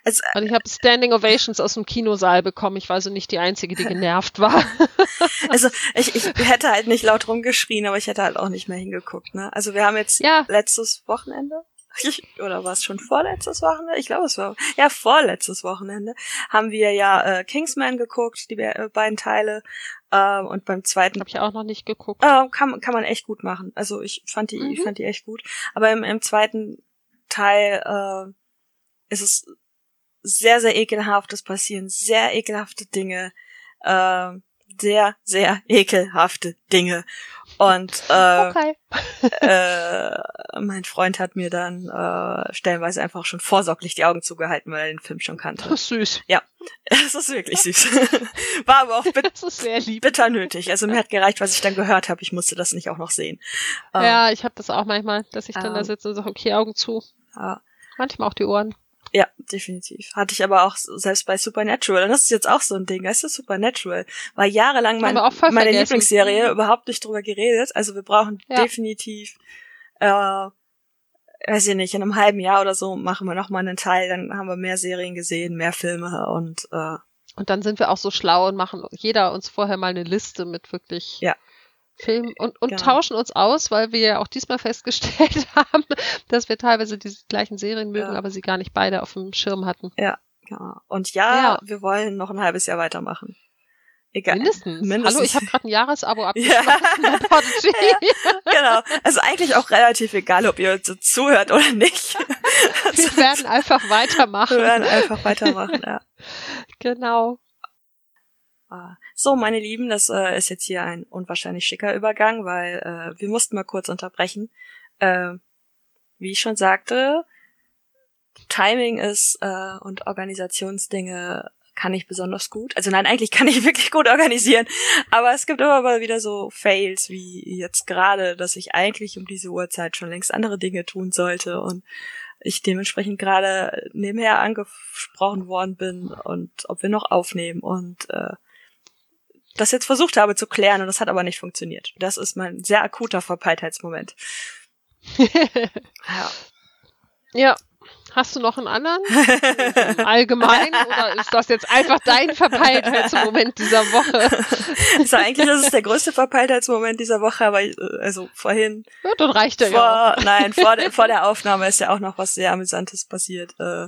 Also, und ich habe Standing Ovations aus dem Kinosaal bekommen. Ich war also nicht die Einzige, die genervt war. [laughs] also ich, ich hätte halt nicht laut rumgeschrien, aber ich hätte halt auch nicht mehr hingeguckt. Ne? Also wir haben jetzt ja. letztes Wochenende [laughs] oder war es schon vorletztes Wochenende? Ich glaube, es war ja vorletztes Wochenende haben wir ja äh, Kingsman geguckt, die äh, beiden Teile. Äh, und beim zweiten habe ich auch noch nicht geguckt. Äh, kann kann man echt gut machen. Also ich fand die mhm. ich fand die echt gut. Aber im, im zweiten Teil äh, ist es sehr, sehr ekelhaft. Es passieren sehr ekelhafte Dinge. Äh, sehr, sehr ekelhafte Dinge. Und äh, okay. äh, [laughs] mein Freund hat mir dann äh, stellenweise einfach schon vorsorglich die Augen zugehalten, weil er den Film schon kannte. Das ist süß. Ja, [laughs] es ist wirklich süß. [laughs] War aber auch bit bitter nötig. Also mir hat gereicht, was ich dann gehört habe. Ich musste das nicht auch noch sehen. Ja, ähm, ich habe das auch manchmal, dass ich dann ähm, da sitze und sage, okay, Augen zu. Ja. Manchmal auch die Ohren. Ja, definitiv. Hatte ich aber auch selbst bei Supernatural. Und das ist jetzt auch so ein Ding, weißt du, Supernatural. War jahrelang mein, meine. Lieblingsserie, überhaupt nicht drüber geredet. Also wir brauchen ja. definitiv, äh, weiß ich nicht, in einem halben Jahr oder so machen wir nochmal einen Teil, dann haben wir mehr Serien gesehen, mehr Filme und äh, und dann sind wir auch so schlau und machen jeder uns vorher mal eine Liste mit wirklich ja. Film und, und genau. tauschen uns aus, weil wir ja auch diesmal [laughs] festgestellt haben, dass wir teilweise diese gleichen Serien mögen, ja. aber sie gar nicht beide auf dem Schirm hatten. Ja, genau. Und ja, ja. wir wollen noch ein halbes Jahr weitermachen. Egal. Mindestens. Mindestens. Hallo, ich habe gerade ein Jahresabo [laughs] abgeschlossen. Ja. [laughs] ja. genau. Also eigentlich auch relativ egal, ob ihr so zuhört oder nicht. wir werden einfach weitermachen. Wir werden einfach weitermachen, ja. Genau. Ah. So, meine Lieben, das äh, ist jetzt hier ein unwahrscheinlich schicker Übergang, weil äh, wir mussten mal kurz unterbrechen. Äh, wie ich schon sagte, Timing ist äh, und Organisationsdinge kann ich besonders gut. Also nein, eigentlich kann ich [laughs] wirklich gut organisieren, aber es gibt immer mal wieder so Fails, wie jetzt gerade, dass ich eigentlich um diese Uhrzeit schon längst andere Dinge tun sollte und ich dementsprechend gerade nebenher angesprochen worden bin und ob wir noch aufnehmen und äh, das jetzt versucht habe zu klären und das hat aber nicht funktioniert. Das ist mein sehr akuter Verpeiltheitsmoment. [laughs] ja. Ja. Hast du noch einen anderen? [laughs] Allgemein? Oder ist das jetzt einfach dein Verpeiltheitsmoment dieser Woche? [laughs] Also eigentlich ist es der größte Verpeiltheitsmoment dieser Woche, aber äh, also vorhin. Ja, dann reicht er vor, ja. Nein, vor, der, vor der Aufnahme ist ja auch noch was sehr Amüsantes passiert. Äh,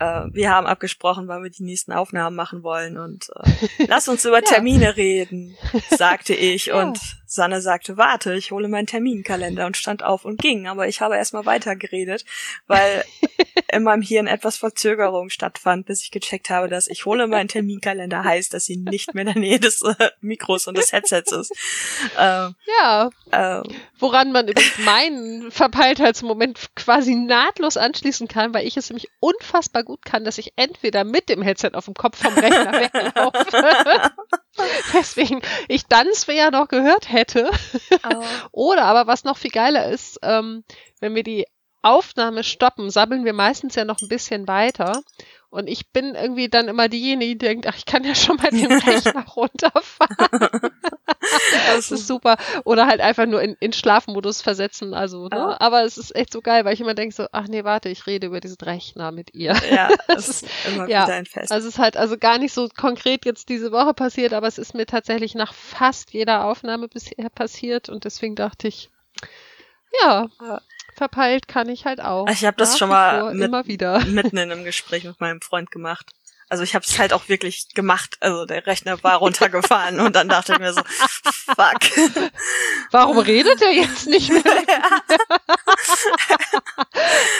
äh, wir haben abgesprochen, wann wir die nächsten Aufnahmen machen wollen und äh, [laughs] lass uns über Termine reden, sagte ich ja. und Sanne sagte, warte, ich hole meinen Terminkalender und stand auf und ging, aber ich habe erstmal weitergeredet, weil [laughs] in meinem Hirn etwas Verzögerung stattfand, bis ich gecheckt habe, dass ich hole meinen Terminkalender heißt, dass sie nicht mehr in der Nähe des äh, Mikros und des Headsets ist. Ähm, ja. Ähm, Woran man übrigens meinen Verpeiltheitsmoment quasi nahtlos anschließen kann, weil ich es nämlich unfassbar gut kann, dass ich entweder mit dem Headset auf dem Kopf vom Rechner weglaufe, [laughs] [laughs] weswegen ich dann ja noch gehört hätte, hätte. Oh. [laughs] Oder aber was noch viel geiler ist, ähm, wenn wir die Aufnahme stoppen, sabbeln wir meistens ja noch ein bisschen weiter. Und ich bin irgendwie dann immer diejenige, die denkt, ach, ich kann ja schon mal den [laughs] Rechner runterfahren. Das ist super. Oder halt einfach nur in, in Schlafmodus versetzen. Also, ne? Ja. Aber es ist echt so geil, weil ich immer denke so, ach nee, warte, ich rede über diesen Rechner mit ihr. Ja, [laughs] das ist immer ja. wieder ein Fest. Also es ist halt also gar nicht so konkret jetzt diese Woche passiert, aber es ist mir tatsächlich nach fast jeder Aufnahme bisher passiert und deswegen dachte ich, ja, verpeilt kann ich halt auch. Ich habe das schon mal mit, mitten in einem Gespräch mit meinem Freund gemacht. Also ich habe es halt auch wirklich gemacht. Also der Rechner war runtergefahren und dann dachte ich mir so, fuck. Warum redet er jetzt nicht mehr? [laughs]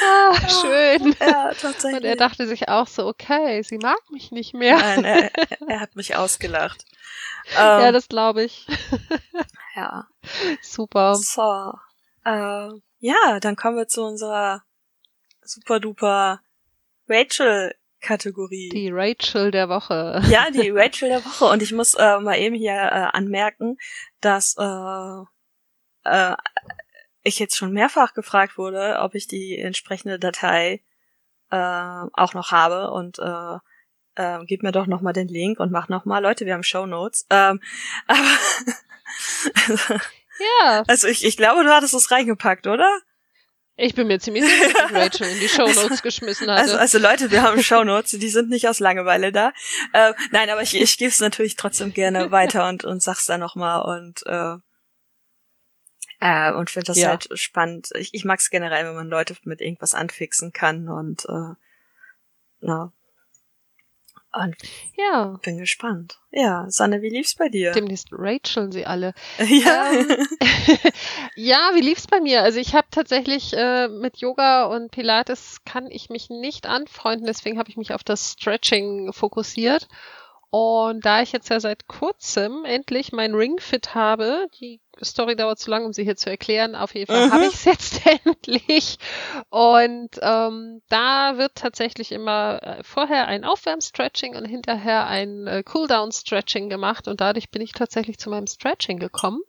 ah, schön. Ja, tatsächlich. Und er dachte sich auch so, okay, sie mag mich nicht mehr. Nein, er, er hat mich ausgelacht. ja, ähm, das glaube ich. ja. Super. So. Äh, ja, dann kommen wir zu unserer super duper Rachel Kategorie. Die Rachel der Woche. [laughs] Ja, die Rachel der Woche. Und ich muss äh, mal eben hier äh, anmerken, dass äh, äh, ich jetzt schon mehrfach gefragt wurde, ob ich die entsprechende Datei äh, auch noch habe und äh, äh, gib mir doch noch mal den Link und mach noch mal, Leute, wir haben Show Notes. Ähm, [laughs] aber also, ja. [laughs] Also ich, ich glaube, du hattest es reingepackt, oder? Ich bin mir ziemlich sicher, dass Rachel in die Shownotes also, geschmissen hatte. Also, also Leute, wir haben Shownotes, die sind nicht aus Langeweile da. Äh, nein, aber ich, ich gebe es natürlich trotzdem gerne [laughs] weiter und, und sag's dann nochmal und äh, äh, und finde das ja. halt spannend. Ich, ich mag es generell, wenn man Leute mit irgendwas anfixen kann und äh, na, und ja. bin gespannt. Ja, Sanne, wie lief's bei dir? Demnächst Rachel sie alle. [laughs] Ja. Ähm, [laughs] ja, wie lief's bei mir? Also ich habe tatsächlich äh, mit Yoga und Pilates kann ich mich nicht anfreunden, deswegen habe ich mich auf das Stretching fokussiert und da ich jetzt ja seit kurzem endlich mein Ringfit habe, die Story dauert zu lang, um sie hier zu erklären, auf jeden Fall mhm. habe ich es jetzt [laughs] endlich. Und ähm, da wird tatsächlich immer äh, vorher ein Aufwärmstretching und hinterher ein äh, Cooldown-Stretching gemacht und dadurch bin ich tatsächlich zu meinem Stretching gekommen.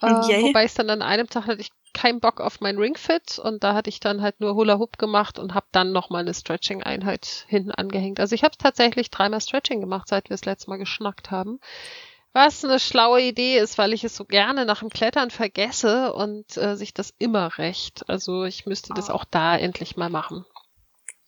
Äh, wobei ich dann an einem Tag hatte ich keinen Bock auf mein Ringfit und da hatte ich dann halt nur Hula Hoop gemacht und habe dann nochmal eine Stretching-Einheit hinten angehängt. Also ich habe tatsächlich dreimal Stretching gemacht, seit wir das letzte Mal geschnackt haben. Was eine schlaue Idee ist, weil ich es so gerne nach dem Klettern vergesse und äh, sich das immer recht. Also ich müsste das ah. auch da endlich mal machen.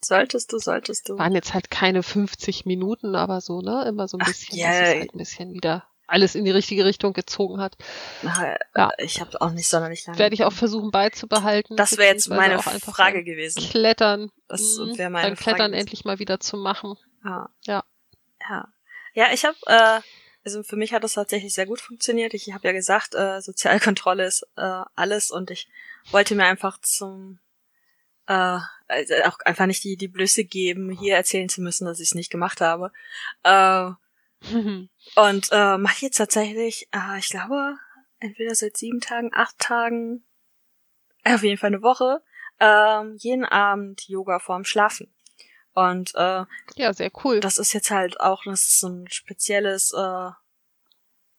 Solltest du, solltest du. Waren jetzt halt keine 50 Minuten, aber so, ne? Immer so ein bisschen, Ach, yeah. dass es halt ein bisschen wieder alles in die richtige Richtung gezogen hat. Na, ja. Ich habe auch nicht sonderlich lange. Werde ich auch versuchen beizubehalten. Das wäre jetzt meine Frage gewesen. Klettern. Das mhm. wäre meine Frage. Klettern gewesen. endlich mal wieder zu machen. Ja. Ja. Ja, ja ich habe, äh, also für mich hat das tatsächlich sehr gut funktioniert. Ich habe ja gesagt, äh, Sozialkontrolle ist äh, alles und ich wollte mir einfach zum äh, also auch einfach nicht die, die Blöße geben, hier erzählen zu müssen, dass ich es nicht gemacht habe. Äh, [laughs] Und äh, mache jetzt tatsächlich, äh, ich glaube, entweder seit sieben Tagen, acht Tagen, äh, auf jeden Fall eine Woche, äh, jeden Abend Yoga vorm Schlafen. Und äh, ja, sehr cool. Das ist jetzt halt auch das ist so ein spezielles, äh,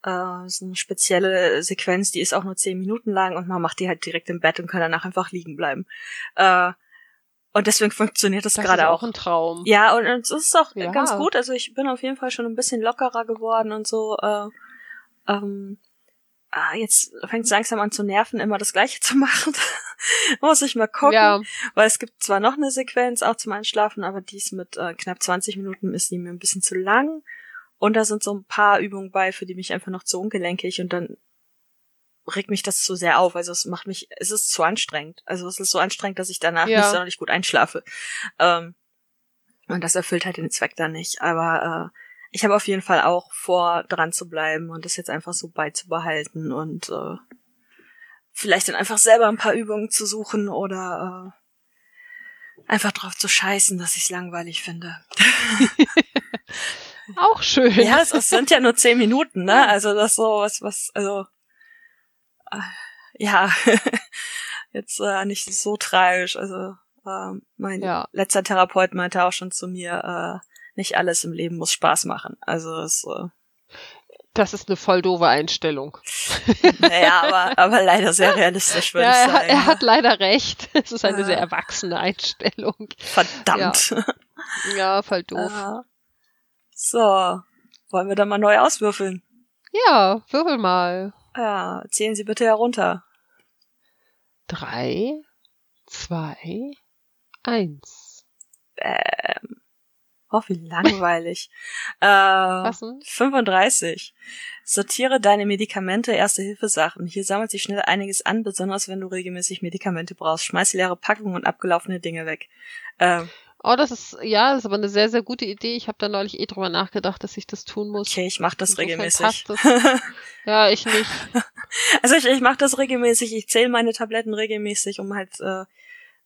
äh, so eine spezielle Sequenz, die ist auch nur zehn Minuten lang und man macht die halt direkt im Bett und kann danach einfach liegen bleiben. Äh, und deswegen funktioniert das, das gerade auch. ein Traum. Ja, und, und es ist auch ja. ganz gut. Also ich bin auf jeden Fall schon ein bisschen lockerer geworden und so. Äh, ähm, ah, jetzt fängt es langsam an zu nerven, immer das Gleiche zu [laughs] machen. Muss ich mal gucken. Ja. Weil es gibt zwar noch eine Sequenz, auch zum Einschlafen, aber die ist mit äh, knapp 20 Minuten ist die mir ein bisschen zu lang. Und da sind so ein paar Übungen bei, für die mich einfach noch zu ungelenkig und dann regt mich das zu sehr auf. Also es macht mich, es ist zu anstrengend. Also es ist so anstrengend, dass ich danach ja. nicht sonderlich gut einschlafe. Ähm, und das erfüllt halt den Zweck dann nicht. Aber äh, ich habe auf jeden Fall auch vor, dran zu bleiben und das jetzt einfach so beizubehalten und äh, vielleicht dann einfach selber ein paar Übungen zu suchen oder äh, einfach drauf zu scheißen, dass ich es langweilig finde. [laughs] auch schön. Ja, es, es, sind ja nur zehn Minuten, ne? Also das so was, was, also ja, [laughs] jetzt äh, nicht so tragisch. Also äh, mein ja. letzter Therapeut meinte auch schon zu mir, äh, nicht alles im Leben muss Spaß machen. Also es äh, das ist eine voll doofe Einstellung. [laughs] Naja, aber, aber leider sehr realistisch, würde ja, ich sagen. Er, hat leider recht. [laughs] Es ist eine ja. sehr erwachsene Einstellung. Verdammt. Ja, ja voll doof. So, wollen wir dann mal neu auswürfeln? Ja, würfel mal. Ja, zählen Sie bitte herunter. Drei, zwei, eins. Ähm. Oh, wie langweilig. äh, Was denn? 35. Sortiere deine Medikamente, Erste-Hilfe-Sachen. Hier sammelt sich schnell einiges an, besonders wenn du regelmäßig Medikamente brauchst. Schmeiß leere Packungen und abgelaufene Dinge weg. Ähm, Oh, das ist, ja, das ist aber eine sehr, sehr gute Idee. Ich habe da neulich eh drüber nachgedacht, dass ich das tun muss. okay, ich mach das Insofern regelmäßig. das. [laughs] Ja, ich nicht. Also ich, ich mache das regelmäßig, ich zähle meine Tabletten regelmäßig, um halt, äh,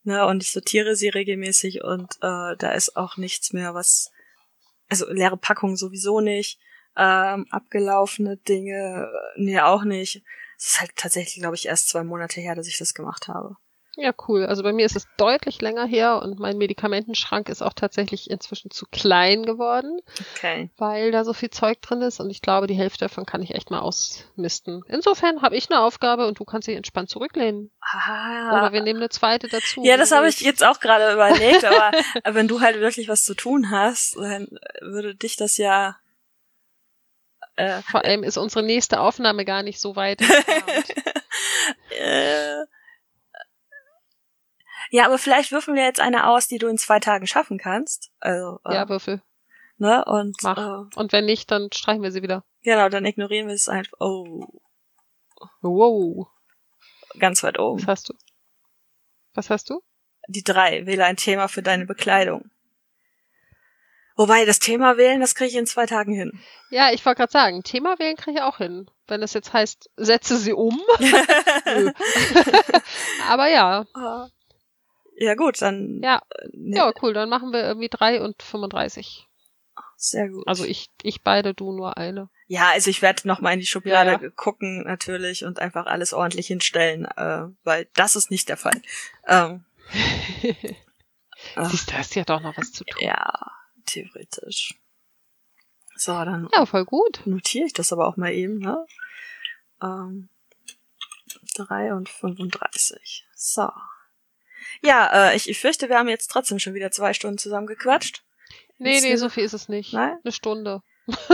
ne, und ich sortiere sie regelmäßig und äh, da ist auch nichts mehr, was, also leere Packungen sowieso nicht, ähm, abgelaufene Dinge, äh, nee, auch nicht. Es ist halt tatsächlich, glaube ich, erst zwei Monate her, dass ich das gemacht habe. Ja, cool. Also bei mir ist es deutlich länger her und mein Medikamentenschrank ist auch tatsächlich inzwischen zu klein geworden, Okay. weil da so viel Zeug drin ist und ich glaube, die Hälfte davon kann ich echt mal ausmisten. Insofern habe ich eine Aufgabe und du kannst dich entspannt zurücklehnen. Ah, Oder wir nehmen eine zweite dazu. ja, das habe ich jetzt auch gerade überlegt, aber [laughs] wenn du halt wirklich was zu tun hast, dann würde dich das ja äh, Vor allem ist unsere nächste Aufnahme gar nicht so weit. [laughs] Äh, ja, aber vielleicht würfeln wir jetzt eine aus, die du in zwei Tagen schaffen kannst. Also, äh, ja, Würfel. ne? Und Mach. Äh, Und wenn nicht, dann streichen wir sie wieder. genau, dann ignorieren wir es einfach. Oh, Wow. ganz weit oben. Was hast du? Was hast du? Die drei. Wähle ein Thema für deine Bekleidung. Wobei, das Thema wählen, das kriege ich in zwei Tagen hin. Ja, ich wollte gerade sagen, Thema wählen kriege ich auch hin. Wenn es jetzt heißt, setze sie um. [laughs] [laughs] [laughs] Aber ja, Ah. Ja, gut, dann. ja, ne, ja, cool. Dann machen wir irgendwie drei und 35. Sehr gut. Also ich, ich beide, du nur eine. Ja, also ich werde noch mal in die Schublade Ja, ja. gucken natürlich und einfach alles ordentlich hinstellen, äh, weil das ist nicht der Fall. Ähm, [laughs] Siehst du, hast ja doch noch was zu tun. ja, theoretisch. So, dann Ja, voll gut. notiere ich das aber auch mal eben, ne? Ähm, 3 und 35. So. Ja, äh, ich, ich fürchte, wir haben jetzt trotzdem schon wieder zwei Stunden zusammen gequatscht. Nee, nee, Ist- so viel ist es nicht. Nein? Eine Stunde.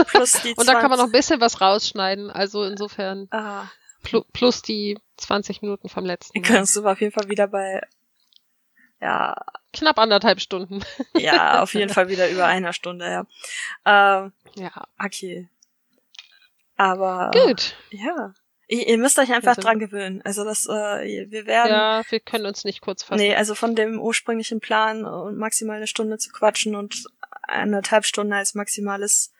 Plus die [laughs] Und da kann man noch 20 ein bisschen was rausschneiden. Also insofern Ah, plu plus die 20 Minuten vom letzten Mal. können uns auf jeden Fall wieder bei, ja, Knapp anderthalb Stunden. [laughs] ja, auf jeden Fall wieder über einer Stunde, ja. Ähm, Ja. okay. Aber, Gut. ja. Ihr, ihr müsst euch einfach Also- dran gewöhnen. Also das, äh, wir werden, Ja, wir können uns nicht kurz fassen. nee, also von dem ursprünglichen Plan und maximal eine Stunde zu quatschen und eineinhalb Stunden als maximales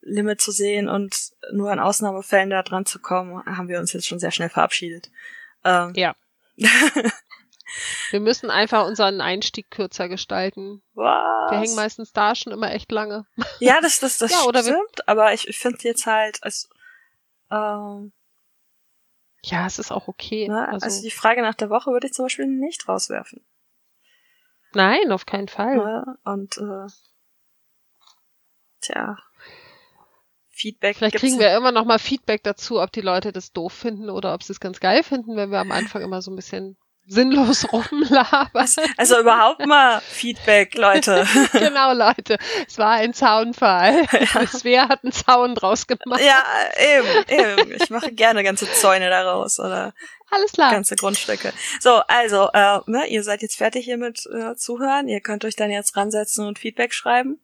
Limit zu sehen und nur in Ausnahmefällen da dran zu kommen, haben wir uns jetzt schon sehr schnell verabschiedet. Ähm, Ja. [laughs] Wir müssen einfach unseren Einstieg kürzer gestalten. was? Wir hängen meistens da schon immer echt lange. Ja, das, das, das [laughs] Ja, stimmt, aber ich, ich finde jetzt halt, als, ähm, Ja, es ist auch okay. ne, also, also, die Frage nach der Woche würde ich zum Beispiel nicht rauswerfen. nein, auf keinen Fall. Ne? Und äh, tja, Feedback Vielleicht kriegen wir immer noch mal Feedback dazu, ob die Leute das doof finden oder ob sie es ganz geil finden, wenn wir am Anfang immer so ein bisschen sinnlos [laughs] rumlabern. Also überhaupt mal Feedback, Leute. [laughs] genau, Leute. Es war ein Zaunfall. [laughs] Svea hat einen Zaun draus gemacht. ja, eben, eben. Ich mache gerne ganze Zäune daraus oder Alles klar. ganze Grundstücke. So, also, äh, ne, ihr seid jetzt fertig hier mit äh, Zuhören. Ihr könnt euch dann jetzt ransetzen und Feedback schreiben.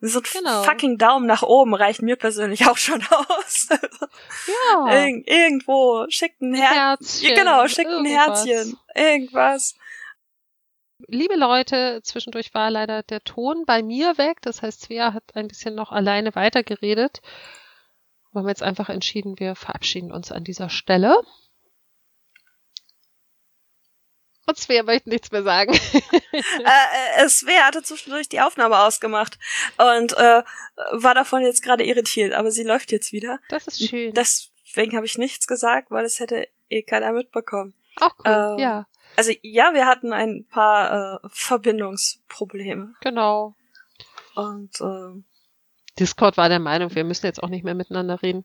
So ein Genau. fucking Daumen nach oben reicht mir persönlich auch schon [laughs] aus. ja. Irg irgendwo schickt ein Herz. Herzchen, genau, schickt ein. Herzchen. Irgendwas. Liebe Leute, zwischendurch war leider der Ton bei mir weg. Das heißt, Svea hat ein bisschen noch alleine weitergeredet. Wir haben jetzt einfach entschieden, wir verabschieden uns an dieser Stelle. Und Svea möchte nichts mehr sagen. [laughs] äh, äh, Svea hatte zwischendurch die Aufnahme ausgemacht und äh, war davon jetzt gerade irritiert, aber sie läuft jetzt wieder. Das ist schön. Deswegen habe ich nichts gesagt, weil es hätte eh keiner mitbekommen. Auch cool, ähm, ja, Also ja, wir hatten ein paar äh, Verbindungsprobleme genau. und äh, Discord war der Meinung, wir müssen jetzt auch nicht mehr miteinander reden.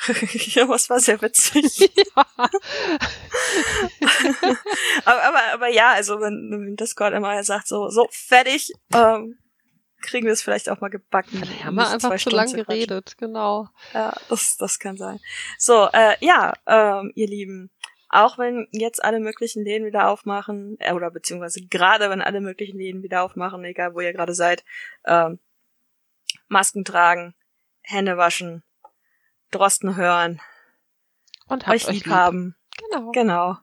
[laughs] ja, was war sehr witzig. [laughs] ja. [laughs] aber, aber, aber ja, also wenn, wenn Discord immer sagt so, so fertig, ähm, kriegen wir es vielleicht auch mal gebacken. Vielleicht haben wir einfach zu lang geredet, genau. Ja, das, das kann sein. So, äh, ja, ähm, ihr Lieben, auch wenn jetzt alle möglichen Läden wieder aufmachen, äh, oder beziehungsweise gerade wenn alle möglichen Läden wieder aufmachen, egal wo ihr gerade seid, ähm, Masken tragen, Hände waschen, Drosten hören, und euch lieb haben. Genau. Genau.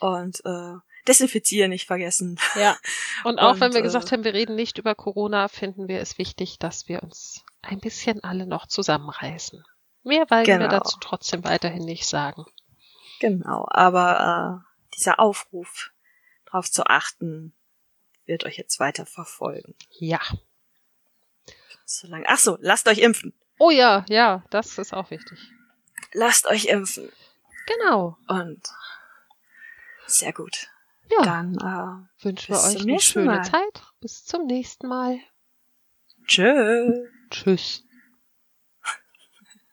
Und äh, desinfizieren nicht vergessen. Ja. [laughs] Und auch und, wenn wir gesagt äh, haben, wir reden nicht über Corona, finden wir es wichtig, dass wir uns ein bisschen alle noch zusammenreißen. Mehr wollen genau. wir dazu trotzdem weiterhin nicht sagen. Genau, aber äh, dieser Aufruf, darauf zu achten, wird euch jetzt weiter verfolgen. Ja. Solange. Ach so, lasst euch impfen. Oh ja, ja, das ist auch wichtig. Lasst euch impfen. Genau. Und sehr gut. Ja. Dann äh, wünschen wir euch eine schöne Mal. Zeit. Bis zum nächsten Mal. Tschö. Tschüss.